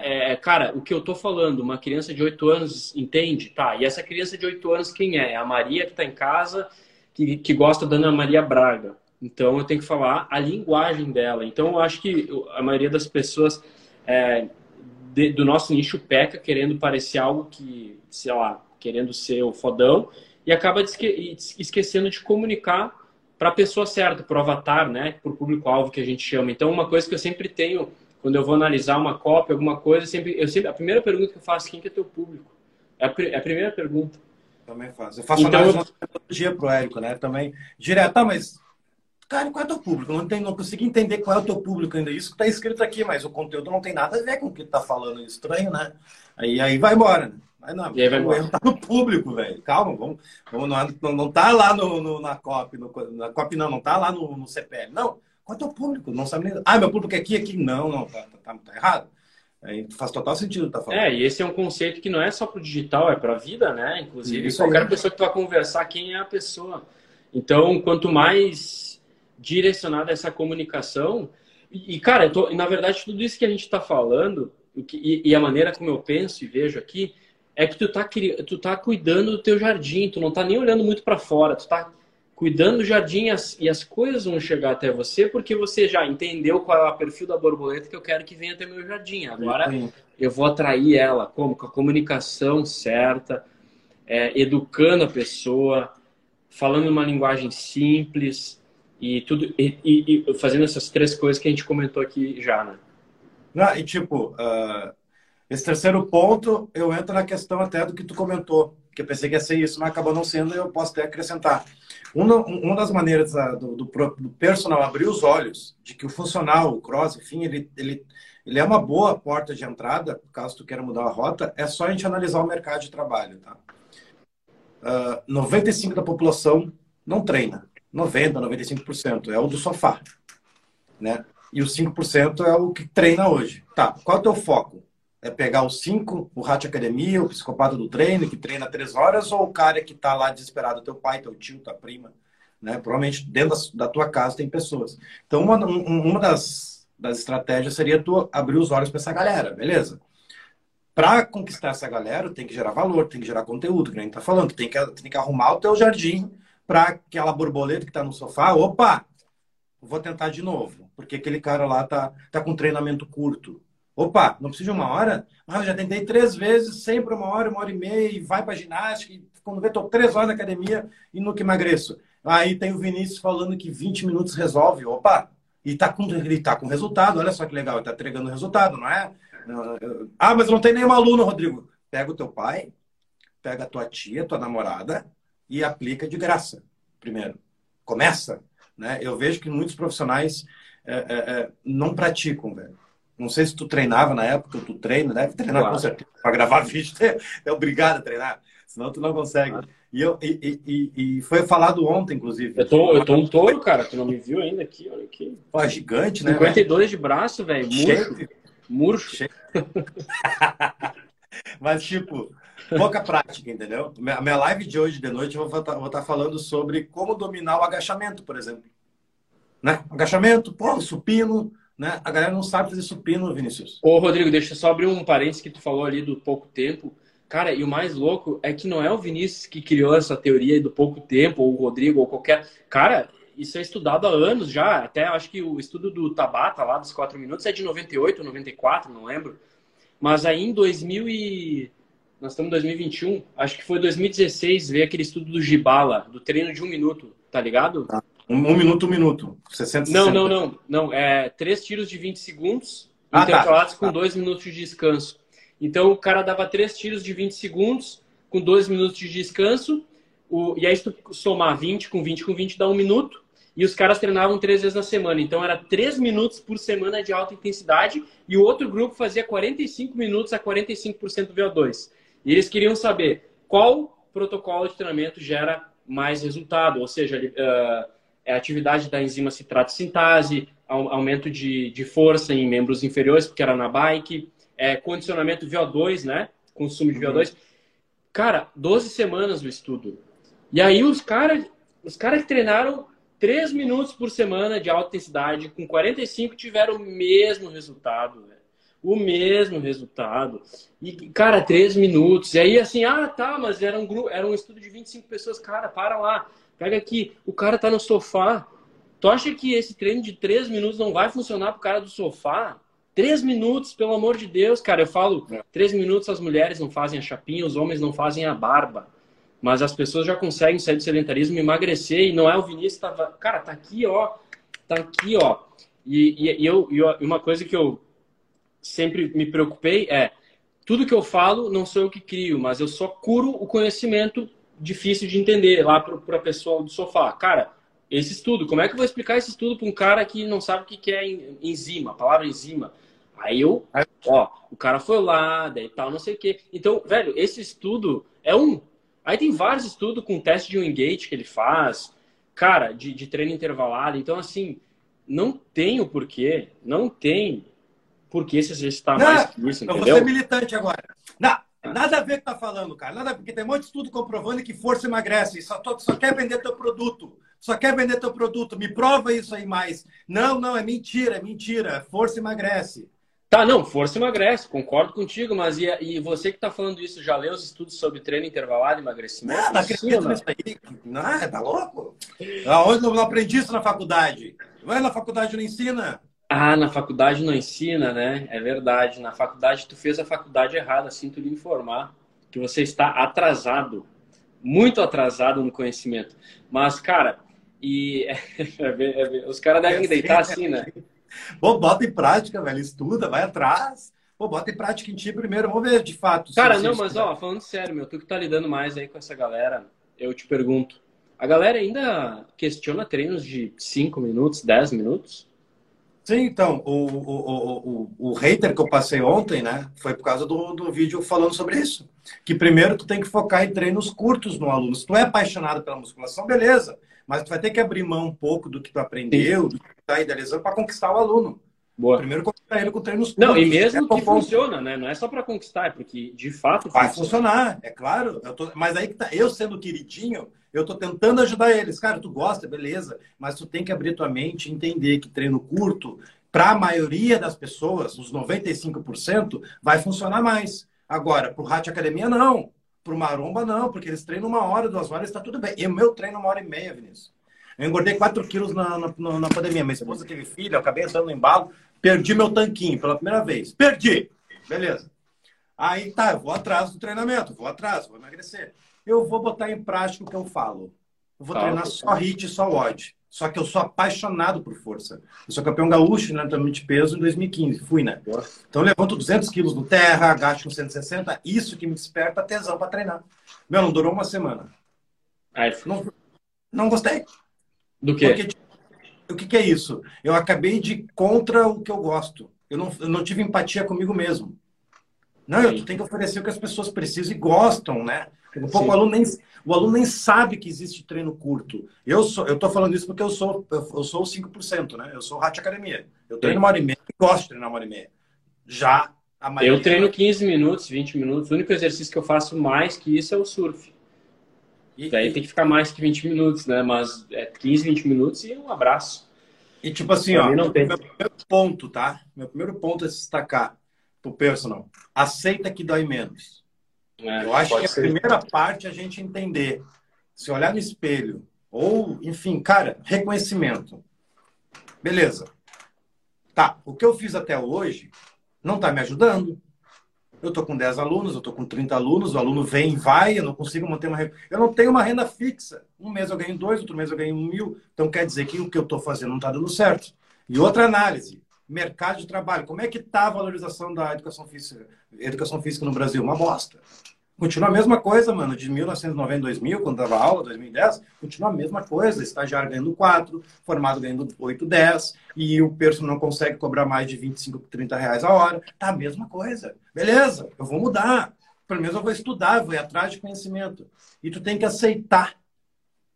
É, cara, o que eu tô falando, uma criança de 8 anos entende? Tá, e essa criança de 8 anos quem é? É a Maria que tá em casa, que, que gosta da Ana Maria Braga. Então, eu tenho que falar a linguagem dela. Então, eu acho que a maioria das pessoas é, de, do nosso nicho peca querendo parecer algo que, sei lá, querendo ser o fodão e acaba esquecendo de comunicar para a pessoa certa, para o avatar, né? Para o público-alvo que a gente chama. Então, uma coisa que eu sempre tenho, quando eu vou analisar uma cópia, alguma coisa, sempre, eu sempre, a primeira pergunta que eu faço, quem que é teu público? É a, é a primeira pergunta. Também faço. Eu faço então, análise eu... metodologia pro Érico, né? Também direto, tá, mas cara, qual é o teu público? Não, tem, não consegui entender qual é o teu público ainda. Isso que está escrito aqui, mas o conteúdo não tem nada a ver com o que tu tá falando. Estranho, né? Aí, aí vai embora, né? Mas não, e aí vai o erro tá no público, velho. Calma, vamos, vamos não, não tá lá no, no, na COP, no, na COP não, não tá lá no, no CPL. Não, qual é o público? Não sabe nem. Ah, meu público é aqui, aqui. Não, não, tá, tá, tá, tá errado. Aí faz total sentido tá falando. É, e esse é um conceito que não é só para o digital, é para a vida, né? Inclusive, Isso qualquer pessoa que tu vai conversar, quem é a pessoa. Então, quanto mais direcionada essa comunicação. E, cara, tô, na verdade, tudo isso que a gente está falando, e, e, a maneira como eu penso e vejo aqui, é que tu tá, tu tá cuidando do teu jardim, tu não tá nem olhando muito para fora, tu tá cuidando do jardim as, e as coisas vão chegar até você porque você já entendeu qual é o perfil da borboleta que eu quero que venha até meu jardim. Agora eu vou atrair ela como com a comunicação certa, é, educando a pessoa, falando uma linguagem simples e tudo e, e, e, fazendo essas três coisas que a gente comentou aqui já, né? Não, e tipo, uh esse terceiro ponto, eu entro na questão até do que tu comentou, que eu pensei que ia ser isso, mas acabou não sendo e eu posso até acrescentar. Uma, uma das maneiras do, do, do, personal abrir os olhos de que o funcional, o cross, enfim, ele, ele, ele é uma boa porta de entrada, caso tu queira mudar a rota, é só a gente analisar o mercado de trabalho, tá? Uh, ah, 95% da população não treina. 90%, 95% é o do sofá, né? E os 5% é o que treina hoje. Tá, qual é o teu foco? É pegar os cinco, o Rádio Academia, o psicopata do treino, que treina três horas, ou o cara que está lá desesperado, teu pai, teu tio, tua prima, né? Provavelmente dentro da, tua casa tem pessoas. Então, uma, uma das, das estratégias seria tu abrir os olhos para essa galera, beleza? Para conquistar essa galera, tem que gerar valor, tem que gerar conteúdo, que a gente tá falando, tem que, tem que arrumar o teu jardim para aquela borboleta que está no sofá, opa, vou tentar de novo, porque aquele cara lá tá, tá com treinamento curto, Opa, não precisa de uma hora? Ah, eu já tentei três vezes, sempre uma hora, uma hora e meia, e vai para ginástica, e quando vê, estou três horas na academia e nunca emagreço. Aí tem o Vinícius falando que 20 minutos resolve. Opa, e tá com, ele tá com resultado, olha só que legal, ele tá entregando resultado, não é? Ah, mas não tem nenhum aluno, Rodrigo. Pega o teu pai, pega a tua tia, tua namorada e aplica de graça. Primeiro, começa. Né? Eu vejo que muitos profissionais é, é, é, não praticam, velho. Não sei se tu treinava na época, tu treina, deve treinar claro. com certeza. Para gravar (laughs) vídeo, é, é obrigado a treinar, senão tu não consegue. Claro. E, eu, e, e, e, foi falado ontem, inclusive. Eu tô, eu tô um touro, cara, tu não me viu ainda aqui, olha aqui. Pô, gigante, né? 52 véio? de braço, velho, murcho. Murcho. (laughs) Mas, tipo, pouca prática, entendeu? A minha live de hoje de noite eu vou estar, vou estar falando sobre como dominar o agachamento, por exemplo. Né? Agachamento, pô, supino, né? A galera não sabe fazer supino, Vinícius. Ô, Rodrigo, deixa eu só abrir um parênteses que tu falou ali do pouco tempo. Cara, e o mais louco é que não é o Vinícius que criou essa teoria do pouco tempo, ou o Rodrigo, ou qualquer. Cara, isso é estudado há anos já. Até acho que o estudo do Tabata lá dos 4 minutos é de 98, 94, não lembro. Mas aí em 2000 e... Nós estamos em 2021, acho que foi 2016, veio aquele estudo do Gibala, do treino de um minuto, tá ligado? Tá. Um, um, minuto, um minuto. 60, não, 60. não, não, não. É três tiros de 20 segundos, ah, intercalados tá. com tá. dois minutos de descanso. Então o cara dava três tiros de 20 segundos, com dois minutos de descanso. O, e aí, se tu somar 20 com 20 com 20, dá um minuto. E os caras treinavam três vezes na semana. Então era três minutos por semana de alta intensidade. E o outro grupo fazia 45 minutos a 45% do VO2. E eles queriam saber qual protocolo de treinamento gera mais resultado, ou seja, uh, é atividade da enzima citrato sintase, aumento de, de força em membros inferiores, porque era na bike, é, condicionamento VO2, né? Consumo de VO2. Uhum. Cara, 12 semanas o estudo. E aí os caras os cara que treinaram 3 minutos por semana de alta intensidade, com 45 tiveram o mesmo resultado, velho. O mesmo resultado. E, cara, 3 minutos. E aí, assim, ah, tá, mas era um, grupo, era um estudo de 25 pessoas. Cara, para lá. Pega aqui. O cara tá no sofá. Tu acha que esse treino de 3 minutos não vai funcionar pro cara do sofá? Três minutos, pelo amor de Deus, cara. Eu falo, três minutos as mulheres não fazem a chapinha, os homens não fazem a barba. Mas as pessoas já conseguem sair do sedentarismo emagrecer. E não é o Vinícius tava. Cara, tá aqui, ó. Tá aqui, ó. E, e, e eu, e uma coisa que eu sempre me preocupei é: tudo que eu falo não sou eu que crio, mas eu só curo o conhecimento difícil de entender lá para a pessoa do sofá. Cara, esse estudo, como é que eu vou explicar esse estudo para um cara que não sabe o que é enzima, a palavra enzima? Aí eu, ó, o cara foi lá, daí tal, não sei o quê. Então, velho, esse estudo é um. Aí tem vários estudos com teste de Wingate que ele faz, cara, de, de treino intervalado. Então, assim, não tem o porquê, não tem porquê se exercitar não, mais que isso, entendeu? Eu vou ser militante agora. Não, nada a ver que tá falando, cara. Nada, porque tem um monte de estudo comprovando que força emagrece. Só, só quer vender teu produto. Só quer vender teu produto. Me prova isso aí mais. Não, não, é mentira, é mentira. Força emagrece. Tá, não, força emagrece, concordo contigo, mas e, e você que está falando isso, já leu os estudos sobre treino intervalado e emagrecimento? Não, não acredito nisso aí. Não, tá louco? Aonde eu não aprendi isso na faculdade? Vai na faculdade não ensina. Ah, na faculdade não ensina, né? É verdade. Na faculdade tu fez a faculdade errada, sinto lhe informar que você está atrasado, muito atrasado no conhecimento. Mas, cara, e (laughs) é, é, os caras devem deitar assim, né? (laughs) Pô, bota em prática, velho. Estuda, vai atrás. Pô, bota em prática em ti primeiro. Vamos ver de fato. Cara, não, mas ó, falando sério, meu, tu que tá lidando mais aí com essa galera, eu te pergunto. A galera ainda questiona treinos de 5 minutos, 10 minutos? Sim, então, o, o, o, o, hater que eu passei ontem, né, foi por causa do, do vídeo falando sobre isso. Que primeiro tu tem que focar em treinos curtos no aluno. Se tu é apaixonado pela musculação, beleza. Mas tu vai ter que abrir mão um pouco do que tu aprendeu, do que tu tá idealizando, para conquistar o aluno. Boa. Primeiro conquistar ele com treinos curtos. Não, e mesmo é que funciona, né? Não é só para conquistar, é porque de fato Vai funcionar, é claro. Tô... Mas aí que tá, eu sendo queridinho, eu tô tentando ajudar eles. Cara, tu gosta, beleza, mas tu tem que abrir tua mente e entender que treino curto, para a maioria das pessoas, os 95%, vai funcionar mais. Agora, para o Rádio Academia, não. Para o Maromba, não, porque eles treinam uma hora, duas horas, está tudo bem. E o meu treino uma hora e meia, Vinícius. Eu engordei 4 quilos na, na, na, pandemia. Minha esposa teve filho, eu acabei entrando no embalo, perdi meu tanquinho pela primeira vez. Perdi! Beleza. Aí tá, eu vou atrás do treinamento, vou atrás, vou emagrecer. Eu vou botar em prática o que eu falo. Eu vou tá, treinar só HIIT e só WOD. Só que eu sou apaixonado por força. Eu sou campeão gaúcho né, também de peso em 2015. Fui, né? Então eu levanto 200 quilos no terra, agacho com 160. Isso que me desperta tesão para treinar. Meu, não durou uma semana. Aí, não, não gostei. Do quê? Porque, o que, que, é isso? Eu acabei de contra o que eu gosto. Eu não, eu não tive empatia comigo mesmo. Não, eu tenho que oferecer o que as pessoas precisam e gostam, né? Um pouco o aluno, nem, o aluno nem sabe que existe treino curto. Eu sou, eu tô falando isso porque eu sou, eu sou o 5%, né? Eu sou Rádio Academia. Eu treino uma hora e meia e gosto de treinar uma hora e meia. Já a maioria... Eu treino 15 minutos, 20 minutos. O único exercício que eu faço mais que isso é o surf. E, Daí tem que ficar mais que 20 minutos, né? Mas é 15, 20 minutos e um abraço. E tipo assim, ó, não tem... meu primeiro ponto, tá? Meu primeiro ponto é se destacar pro personal. Aceita que dói menos. É, eu acho que ser. a primeira parte é a gente entender. Se olhar no espelho, ou, enfim, cara, reconhecimento. Beleza. Tá, o que eu fiz até hoje não está me ajudando. Eu estou com 10 alunos, eu estou com 30 alunos, o aluno vem e vai, eu não consigo manter uma renda. Eu não tenho uma renda fixa. Um mês eu ganho dois, outro mês eu ganho mil. Então quer dizer que o que eu estou fazendo não está dando certo. E outra análise, mercado de trabalho. Como é que está a valorização da educação física, educação física no Brasil? Uma bosta. Continua a mesma coisa, mano, de 1990, 2000, quando dava aula, 2010, continua a mesma coisa. Estagiário ganhando 4, formado ganhando 8, 10, e o personal não consegue cobrar mais de 25, 30 reais a hora. Tá a mesma coisa. Beleza, eu vou mudar. pelo menos eu vou estudar, vou ir atrás de conhecimento. E tu tem que aceitar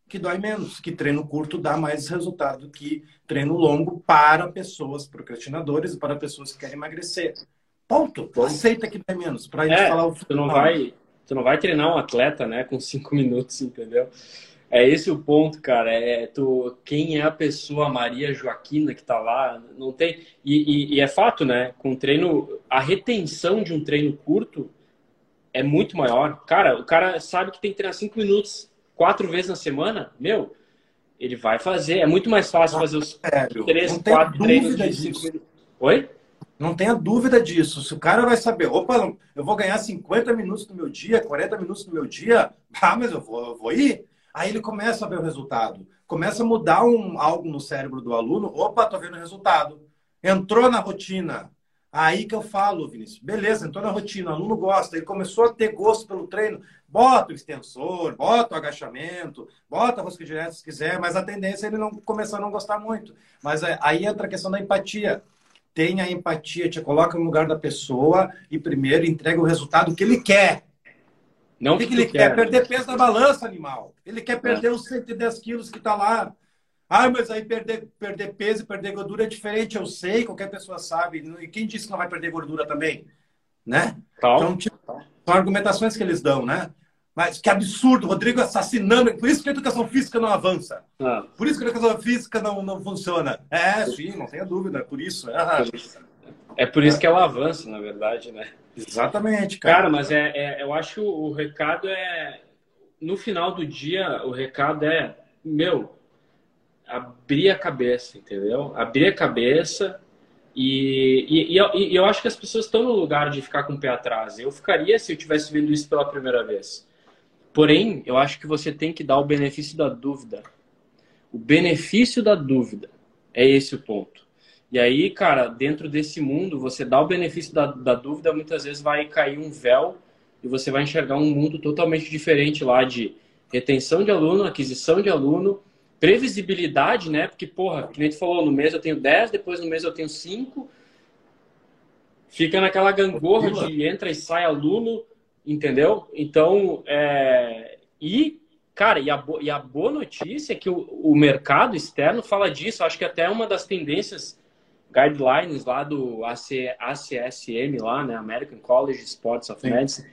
que dói menos, que treino curto dá mais resultado do que treino longo para pessoas procrastinadoras e para pessoas que querem emagrecer. Ponto. Aceita que dói menos. Para é, falar o tu não vai, tu não vai treinar um atleta, né, com cinco (laughs) minutos, entendeu? É esse o ponto, cara. É tu, quem é a pessoa Maria Joaquina que tá lá? Não tem. E, e, e é fato, né? Com treino, a retenção de um treino curto é muito maior. Cara, o cara sabe que tem que treinar cinco minutos quatro vezes na semana. Meu, ele vai fazer. É muito mais fácil fazer os Sério? três, quatro treinos de cinco minutos. Oi? Não tenha dúvida disso. Se o cara vai saber, opa, eu vou ganhar 50 minutos do meu dia, 40 minutos do meu dia, (laughs) ah, mas eu vou, eu vou ir. Aí ele começa a ver o resultado. Começa a mudar um, algo no cérebro do aluno. Opa, tô vendo o resultado. Entrou na rotina. Aí que eu falo, Vinícius. Beleza, entrou na rotina, o aluno gosta. Ele começou a ter gosto pelo treino. Bota o extensor, bota o agachamento, bota a rosca direta se quiser, mas a tendência é ele não começar a não gostar muito. Mas é, aí entra a questão da empatia. Tenha empatia, te coloca no lugar da pessoa e primeiro entrega o resultado que ele quer. Não o que, que ele quer? quer? Perder peso na balança, animal. Ele quer perder é. os 110 quilos que está lá. Ah, mas aí perder, perder peso e perder gordura é diferente. Eu sei, qualquer pessoa sabe. E quem disse que não vai perder gordura também? Né? Então, tipo, são argumentações que eles dão, né? Mas que absurdo, Rodrigo assassinando. Por isso que a educação física não avança. Ah. Por isso que a educação física não, não funciona. É, sim, não tenha dúvida. É por isso. É, é por isso que ela avança, na verdade, né? Exatamente, cara. Cara, mas é, é, eu acho que o recado é. No final do dia, o recado é: meu, abrir a cabeça, entendeu? Abrir a cabeça. E, e, e, eu, e eu acho que as pessoas estão no lugar de ficar com o pé atrás. Eu ficaria se eu tivesse vendo isso pela primeira vez. Porém, eu acho que você tem que dar o benefício da dúvida. O benefício da dúvida é esse o ponto. E aí, cara, dentro desse mundo, você dá o benefício da, da dúvida, muitas vezes vai cair um véu e você vai enxergar um mundo totalmente diferente lá de retenção de aluno, aquisição de aluno, previsibilidade, né? Porque, porra, que nem tu falou, no mês eu tenho 10, depois no mês eu tenho 5. Fica naquela gangorra de entra e sai aluno, entendeu? Então, é... e, cara, e a, bo... e a boa notícia é que o, o mercado externo fala disso. Acho que até uma das tendências guidelines lá do AC, ACSM, lá, né? American College Sports of Sim. Medicine,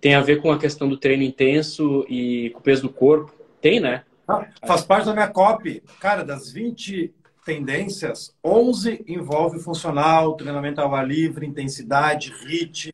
tem a ver com a questão do treino intenso e com o peso do corpo. Tem, né? Ah, faz parte da minha copy. Cara, das 20 tendências, 11 envolve funcional, treinamento ao ar livre, intensidade, HIIT,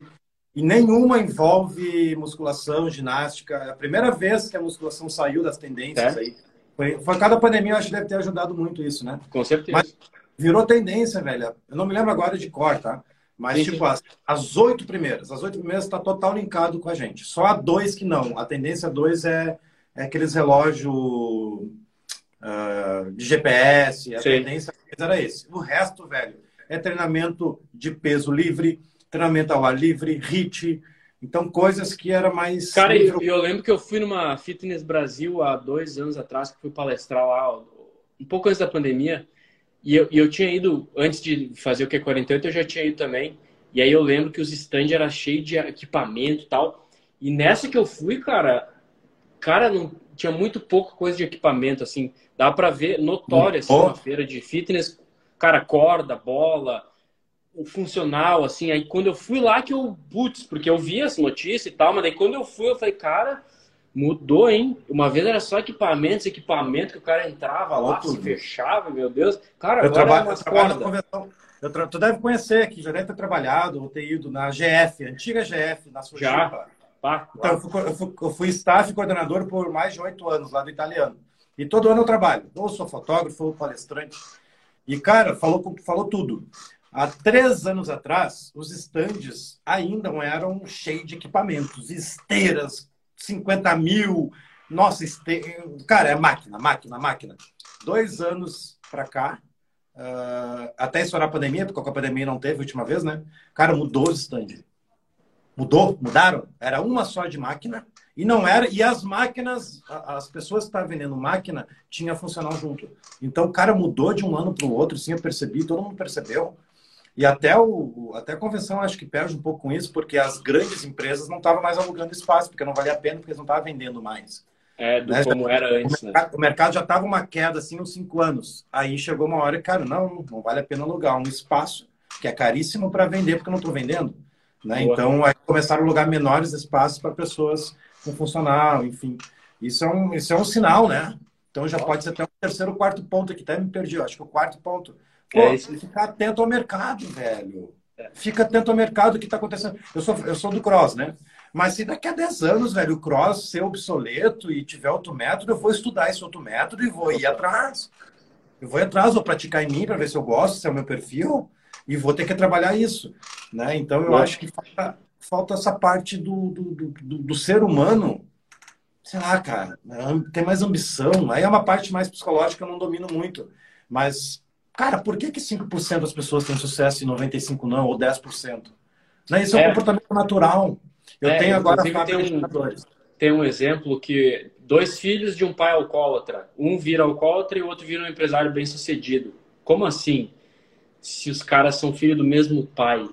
e nenhuma envolve musculação, ginástica. É a primeira vez que a musculação saiu das tendências é. aí. Foi, foi cada pandemia, eu acho que deve ter ajudado muito isso, né? Com certeza. Mas, virou tendência, velho. Eu não me lembro agora de cor, tá? Mas, sim, tipo, sim. as oito primeiras. As oito primeiras está total linkado com a gente. Só a dois que não. A tendência dois é, é aqueles relógios uh, de GPS. A sim. tendência era esse. O resto, velho, é treinamento de peso livre, treinamento ao ar livre, HIIT. Então, coisas que era mais. Cara, eu, eu lembro que eu fui numa Fitness Brasil há dois anos atrás, que fui palestrar lá, um pouco antes da pandemia. E eu, e eu tinha ido, antes de fazer o Q48, eu já tinha ido também. E aí eu lembro que os stands eram cheios de equipamento e tal. E nessa que eu fui, cara, cara, não tinha muito pouca coisa de equipamento, assim. Dá para ver notória, assim, uma feira de fitness. Cara, corda, bola, o funcional, assim. Aí quando eu fui lá que eu, putz, porque eu vi as notícias e tal, mas daí quando eu fui, eu falei, cara, Mudou, hein? Uma vez era só equipamentos, equipamento que o cara entrava lá, se fechava, meu Deus. Cara, eu trabalho, é eu trabalho convenção. Eu tra... Tu deve conhecer que já deve ter trabalhado ou ter ido na GF, antiga GF, na sua Já. Pá, então, eu fui, eu, fui, eu fui staff coordenador por mais de oito anos lá do italiano. E todo ano eu trabalho. Ou sou fotógrafo, ou palestrante. E, cara, falou, falou tudo. Há três anos atrás, os estandes ainda eram cheios de equipamentos, esteiras, 50 mil. Nossa, cara, é máquina, máquina, máquina. Dois anos para cá, uh, até estourar a pandemia, porque a pandemia não teve a última vez, né? Cara, mudou o stand. Mudou, mudaram. Era uma só de máquina e não era. E as máquinas, as pessoas que estavam vendendo máquina, tinha funcional junto. Então, cara mudou de um ano para o outro, sim, eu percebi, todo mundo percebeu. E até, o, até a convenção acho que perde um pouco com isso, porque as grandes empresas não estavam mais alugando espaço, porque não valia a pena, porque eles não estavam vendendo mais. É, do né? como era antes, o mercado, né? o mercado já estava uma queda assim uns cinco anos. Aí chegou uma hora e, cara, não, não vale a pena alugar um espaço que é caríssimo para vender, porque eu não estou vendendo. Né? Então, aí começaram a alugar menores espaços para pessoas com funcional, enfim. Isso é, um, isso é um sinal, né? Então já pode ser até o terceiro, quarto ponto aqui. Até me perdi, acho que o quarto ponto. Pô, é isso. ficar atento ao mercado, velho. Fica atento ao mercado, o que está acontecendo. Eu sou, eu sou do cross, né? Mas se daqui a 10 anos, velho, o cross ser obsoleto e tiver outro método, eu vou estudar esse outro método e vou ir atrás. Eu vou ir atrás, vou praticar em mim para ver se eu gosto, se é o meu perfil, e vou ter que trabalhar isso. Né? Então, eu acho que falta, falta essa parte do, do, do, do ser humano sei lá, cara, tem mais ambição. Aí é uma parte mais psicológica que eu não domino muito. Mas, cara, por que, que 5% das pessoas têm sucesso e 95% não, ou 10%? Né? Isso é, é um comportamento natural. Eu é, tenho agora tem um, tem um exemplo que dois filhos de um pai alcoólatra, um vira alcoólatra e o outro vira um empresário bem sucedido. Como assim? Se os caras são filhos do mesmo pai.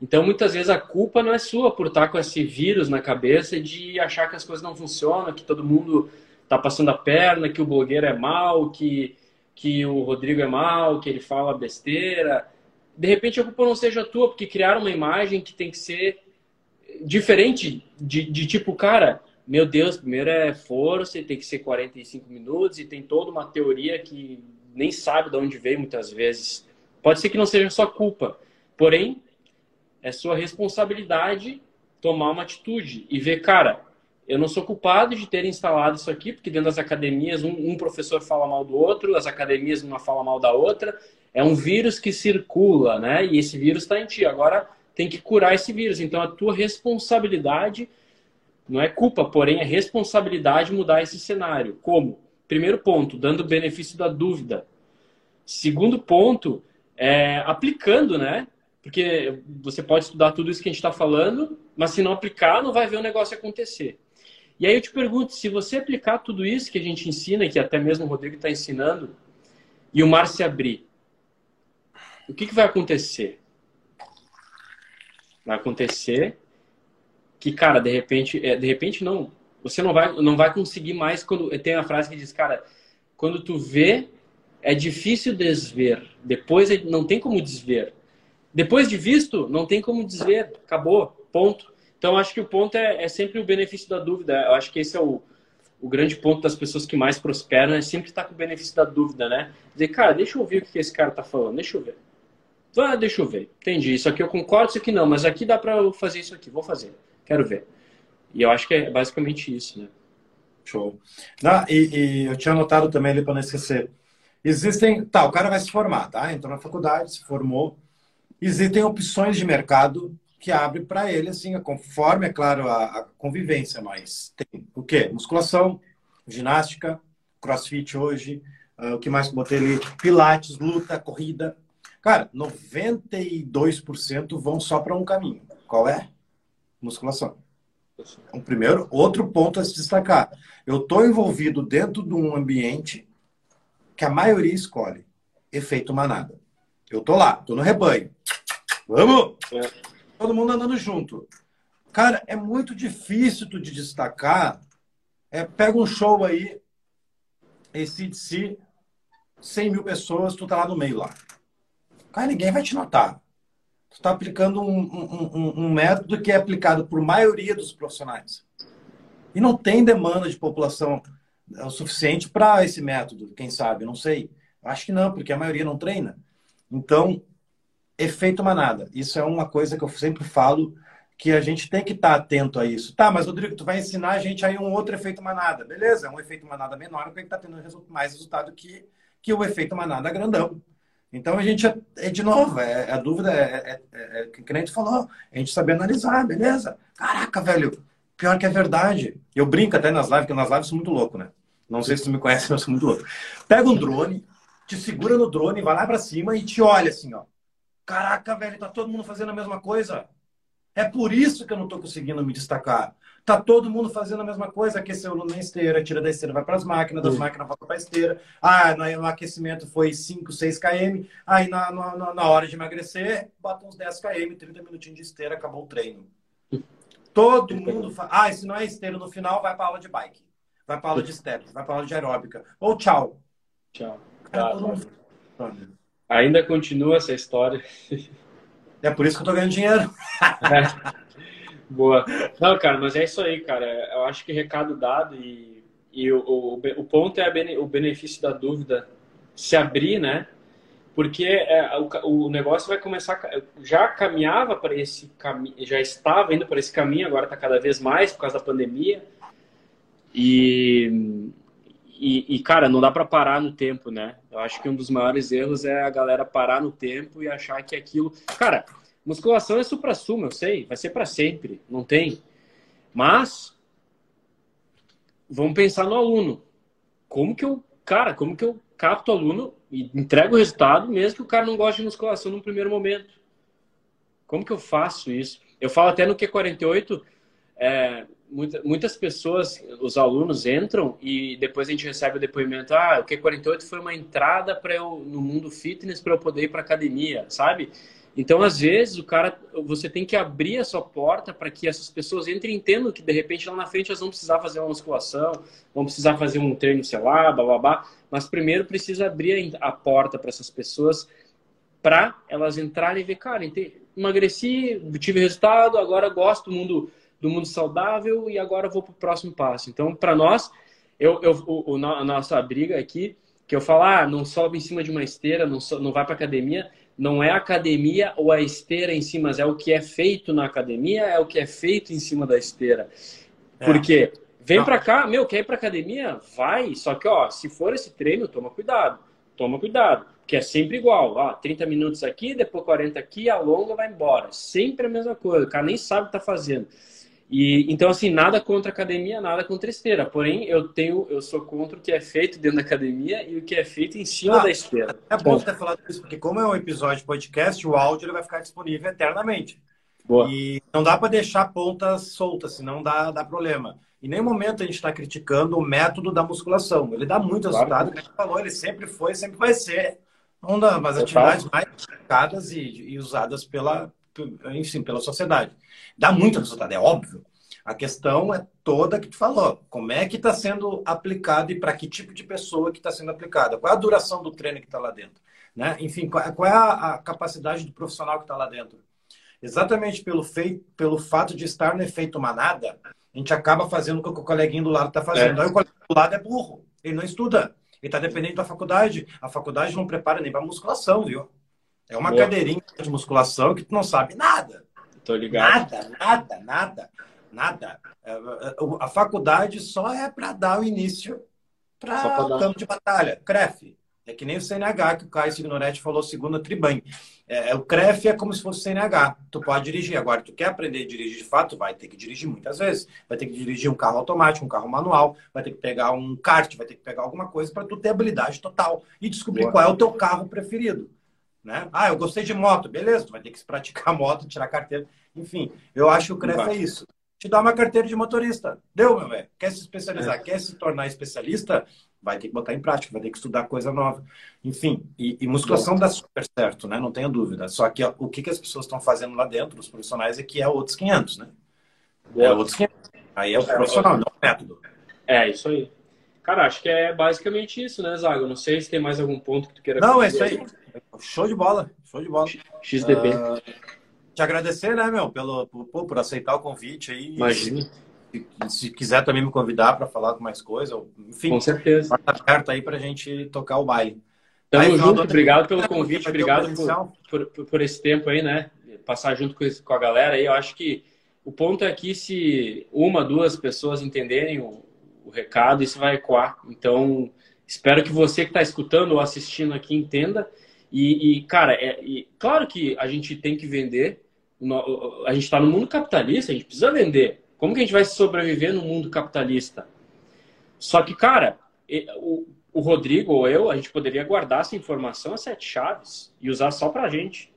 Então, muitas vezes, a culpa não é sua por estar com esse vírus na cabeça de achar que as coisas não funcionam, que todo mundo está passando a perna, que o blogueiro é mal, que, que o Rodrigo é mal, que ele fala besteira. De repente, a culpa não seja tua, porque criaram uma imagem que tem que ser diferente de, de tipo, cara, meu Deus, primeiro é força e tem que ser 45 minutos e tem toda uma teoria que nem sabe de onde veio muitas vezes. Pode ser que não seja só culpa, porém é sua responsabilidade tomar uma atitude e ver, cara, eu não sou culpado de ter instalado isso aqui, porque dentro das academias um, um professor fala mal do outro, as academias uma fala mal da outra. É um vírus que circula, né? E esse vírus está em ti. Agora tem que curar esse vírus. Então a tua responsabilidade não é culpa, porém é responsabilidade mudar esse cenário. Como? Primeiro ponto, dando o benefício da dúvida. Segundo ponto, é, aplicando, né? Porque você pode estudar tudo isso que a gente está falando, mas se não aplicar, não vai ver o negócio acontecer. E aí eu te pergunto, se você aplicar tudo isso que a gente ensina, que até mesmo o Rodrigo está ensinando, e o mar se abrir, o que, que vai acontecer? Vai acontecer que, cara, de repente, é, de repente não, você não vai, não vai conseguir mais quando tem a frase que diz, cara, quando tu vê, é difícil desver. Depois é, não tem como desver. Depois de visto, não tem como desver. Acabou. Ponto. Então, acho que o ponto é, é sempre o benefício da dúvida. Eu acho que esse é o, o grande ponto das pessoas que mais prosperam, é sempre estar com o benefício da dúvida, né? Dizer, cara, deixa eu ouvir o que esse cara tá falando, deixa eu ver. Ah, deixa eu ver. Entendi. Isso aqui eu concordo, isso aqui não, mas aqui dá para eu fazer isso aqui. Vou fazer. Quero ver. E eu acho que é basicamente isso, né? Show. Não, e, e eu tinha anotado também ali para não esquecer. Existem. Tá, o cara vai se formar, tá? Entrou na faculdade, se formou. Existem opções de mercado que abre para ele, assim, conforme, é claro, a, a, convivência, mas tem o quê? Musculação, ginástica, crossfit hoje, uh, o que mais que botei ali? Pilates, luta, corrida. Cara, 92% vão só para um caminho. Qual é? Musculação. O primeiro, outro ponto a se destacar. Eu estou envolvido dentro de um ambiente que a maioria escolhe. Efeito manada. Eu tô lá, tô no rebanho. Vamos! É. Todo mundo andando junto. Cara, é muito difícil tu de destacar. É, pega um show aí, esse de si, 100 mil pessoas, tu tá lá no meio lá. Cara, ninguém vai te notar. Tu está aplicando um, um, um, um, método que é aplicado por maioria dos profissionais. E não tem demanda de população é, o suficiente para esse método, quem sabe, não sei. Acho que não, porque a maioria não treina. Então, efeito manada. Isso é uma coisa que eu sempre falo que a gente tem que estar tá atento a isso. Tá, mas Rodrigo, tu vai ensinar a gente aí um outro efeito manada. Beleza, é um efeito manada menor, porque está tendo mais resultado que, que o efeito manada grandão. Então a gente, é, de novo, é, a dúvida é, é, é, é que nem tu falou, a gente saber analisar, beleza? Caraca, velho, pior que é verdade. Eu brinco até nas lives, porque nas lives eu sou muito louco, né? Não sei se tu me conhece, mas eu sou muito louco. Pega um drone, te segura no drone, vai lá para cima e te olha assim, ó. Caraca, velho, tá todo mundo fazendo a mesma coisa. É por isso que eu não estou conseguindo me destacar. Tá todo mundo fazendo a mesma coisa, aqueceu na esteira, tira da esteira, vai para as máquinas, das máquinas volta para a esteira. Ah, no aquecimento foi 5, 6 km. Aí na, na, na hora de emagrecer, bota uns 10 km, 30 minutinhos de esteira, acabou o treino. Todo mundo fala. Ah, se não é esteira no final, vai para aula de bike. Vai para aula de steps, vai para aula de aeróbica. Ou tchau. Tchau. Cara, mundo... Ainda continua essa história. É por isso que eu tô ganhando dinheiro. (laughs) É. Boa. Não, cara, mas é isso aí, cara. Eu acho que recado dado e, e o, o, o ponto é bene, o benefício da dúvida se abrir, né? Porque é, o, o negócio vai começar. Já caminhava para esse caminho, já estava indo para esse caminho, agora está cada vez mais por causa da pandemia. E, e, e, cara, não dá para parar no tempo, né? Eu acho que um dos maiores erros é a galera parar no tempo e achar que aquilo. Cara, Musculação é supra-sumo, eu sei, vai ser para sempre, não tem. Mas vamos pensar no aluno. Como que eu, cara, como que eu capto o aluno e entrego o resultado mesmo que o cara não goste de musculação no primeiro momento? Como que eu faço isso? Eu falo até no Q48, é, muita, muitas pessoas, os alunos entram e depois a gente recebe o depoimento, ah, o Q48 foi uma entrada para eu no mundo fitness para eu poder ir para academia, sabe? Então, às vezes, o cara, você tem que abrir a sua porta para que essas pessoas entrem e entendam que, de repente, lá na frente elas vão precisar fazer uma musculação, vão precisar fazer um treino, sei lá, blá, blá, blá. Mas primeiro precisa abrir a porta para essas pessoas para elas entrarem e ver, cara, emagreci, tive resultado, agora gosto do mundo, do mundo saudável e agora vou para o próximo passo. Então, para nós, eu, eu, o, a nossa briga aqui, que eu falo, ah, não sobe em cima de uma esteira, não, so, não vai para academia, não é a academia ou a esteira em si, mas é o que é feito na academia, é o que é feito em cima da esteira. É. Porque vem para cá, meu, quer ir para academia? Vai, só que ó, se for esse treino, toma cuidado. Toma cuidado, que é sempre igual, ó, 30 minutos aqui, depois 40 aqui, alonga, vai embora. Sempre a mesma coisa, o cara nem sabe o que tá fazendo. E então assim, nada contra academia, nada contra esteira. Porém, eu tenho, eu sou contra o que é feito dentro da academia e o que é feito em cima ah, da esteira. É bom ter falado isso, porque como é um episódio de podcast, o áudio ele vai ficar disponível eternamente. Boa. E não dá para deixar pontas soltas, senão dá, dá problema. Em nenhum momento a gente está criticando o método da musculação. Ele dá muito claro. resultado, como a gente falou, ele sempre foi, sempre vai ser uma das atividades mais praticadas e, e usadas pela, enfim, pela sociedade. Dá muito resultado, é óbvio. A questão é toda que tu falou. Como é que está sendo aplicado e para que tipo de pessoa que está sendo aplicada? Qual é a duração do treino que está lá dentro? Né? Enfim, qual, qual é a, capacidade do profissional que está lá dentro? Exatamente pelo, feito, pelo fato de estar no efeito manada, a gente acaba fazendo o que o coleguinha do lado está fazendo. É. Aí o coleguinha do lado é burro, ele não estuda, ele está dependente da faculdade. A faculdade não prepara nem para musculação, viu? É uma Boa. cadeirinha de musculação que tu não sabe nada. Tô ligado. Nada, nada, nada, nada. É, é, a faculdade só é para dar o início para o campo de batalha. CREF. É que nem o CNH, que o Caio Signoretti falou, segundo a Triban. É, o CREF é como se fosse o CNH. Tu pode dirigir. Agora, tu quer aprender a dirigir de fato, vai ter que dirigir muitas vezes. Vai ter que dirigir um carro automático, um carro manual, vai ter que pegar um kart, vai ter que pegar alguma coisa para tu ter habilidade total e descobrir Boa. qual é o teu carro preferido. Né? Ah, eu gostei de moto, beleza, tu vai ter que praticar (laughs) moto, tirar carteira. Enfim, eu acho que o CREF é isso. Te dá uma carteira de motorista. Deu, meu velho. Quer se especializar, é. quer se tornar especialista, vai ter que botar em prática, vai ter que estudar coisa nova. Enfim, e, e musculação Bom. dá super certo, né? Não tenha dúvida. Só que ó, o que, que as pessoas estão fazendo lá dentro, os profissionais, é que é outros 500, né? É outros 500. Aí é o profissional, não o método. É, isso aí. Cara, acho que é basicamente isso, né, Zago? Não sei se tem mais algum ponto que tu queira Não, é isso aí. Show de bola, show de bola. XDB. Uh, ah, te agradecer, né, meu, pelo, por, por aceitar o convite aí. Imagina. Se, se quiser também me convidar para falar com mais coisa, enfim. Com certeza. Tá aberto aí para a gente tocar o baile. Tamo aí, junto, obrigado pelo convite, obrigado por, por, por, esse tempo aí, né? Passar junto com, com a galera aí. Eu acho que o ponto é que se uma, duas pessoas entenderem o, o recado, isso vai ecoar. Então, espero que você que está escutando ou assistindo aqui entenda. E, e cara, é, e, claro que a gente tem que vender. A gente está no mundo capitalista, a gente precisa vender. Como que a gente vai sobreviver no mundo capitalista? Só que, cara, o, o Rodrigo ou eu, a gente poderia guardar essa informação a sete chaves e usar só para a gente.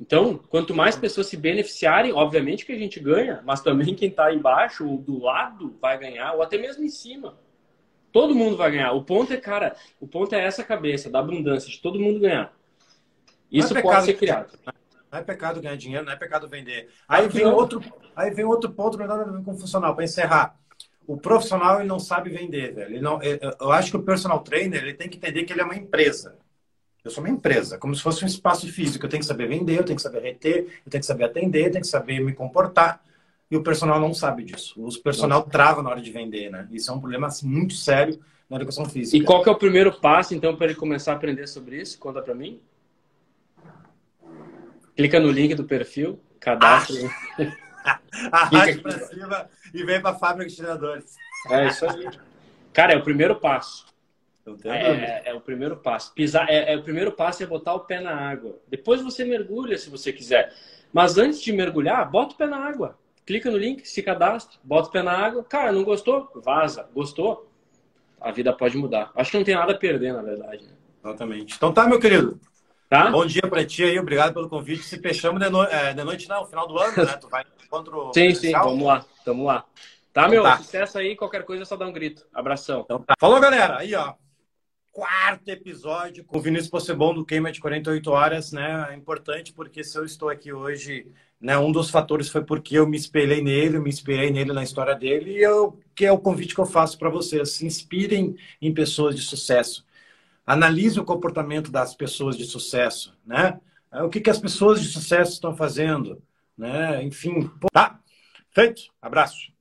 Então, quanto mais pessoas se beneficiarem, obviamente que a gente ganha, mas também quem está embaixo ou do lado vai ganhar, ou até mesmo em cima. Todo mundo vai ganhar. O ponto é, cara, o ponto é essa cabeça da abundância, de todo mundo ganhar. Isso é pode ser criado. Não é pecado ganhar dinheiro, não é pecado vender. Aí vem outro, aí vem outro ponto com o funcional para encerrar. O profissional ele não sabe vender, velho. Ele não, eu acho que o personal trainer ele tem que entender que ele é uma empresa. Eu sou uma empresa, como se fosse um espaço físico. Eu tenho que saber vender, eu tenho que saber reter, eu tenho que saber atender, eu tenho que saber me comportar. E o personal não sabe disso. O personal trava na hora de vender, né? Isso é um problema muito sério na educação física. E qual que é o primeiro passo, então, para ele começar a aprender sobre isso? Conta para mim. Clica no link do perfil, cadastra. Ah. (laughs) Arraste para cima e vem para a fábrica de treinadores. É isso aí. Cara, é o primeiro passo. É, é, o primeiro passo. Pisar, é, é, o primeiro passo é botar o pé na água. Depois você mergulha se você quiser. Mas antes de mergulhar, bota o pé na água. Clica no link, se cadastra, bota o pé na água. Cara, não gostou? Vaza. Gostou? A vida pode mudar. Acho que não tem nada a perder, na verdade. Né? Exatamente. Então tá, meu querido. Tá? Bom dia para ti aí, obrigado pelo convite. Se fechamos de, no... é, de noite, não, final do ano, né? Tu vai contra o. (laughs) Sim, sim, vamos lá, vamos lá. Tá, meu? Então tá. Sucesso aí, qualquer coisa é só dar um grito. Abração. Então, tá. Falou, galera. Aí, ó. Quarto episódio com o Vinícius Possebon do Queima de 48 Horas, né? É importante porque se eu estou aqui hoje, né? Um dos fatores foi porque eu me espelhei nele, me inspirei nele na história dele e eu, que é o convite que eu faço para vocês. Se inspirem em pessoas de sucesso analise o comportamento das pessoas de sucesso, né? É, o que, que as pessoas de sucesso estão fazendo, né? Enfim, tá? Feito. Abraço.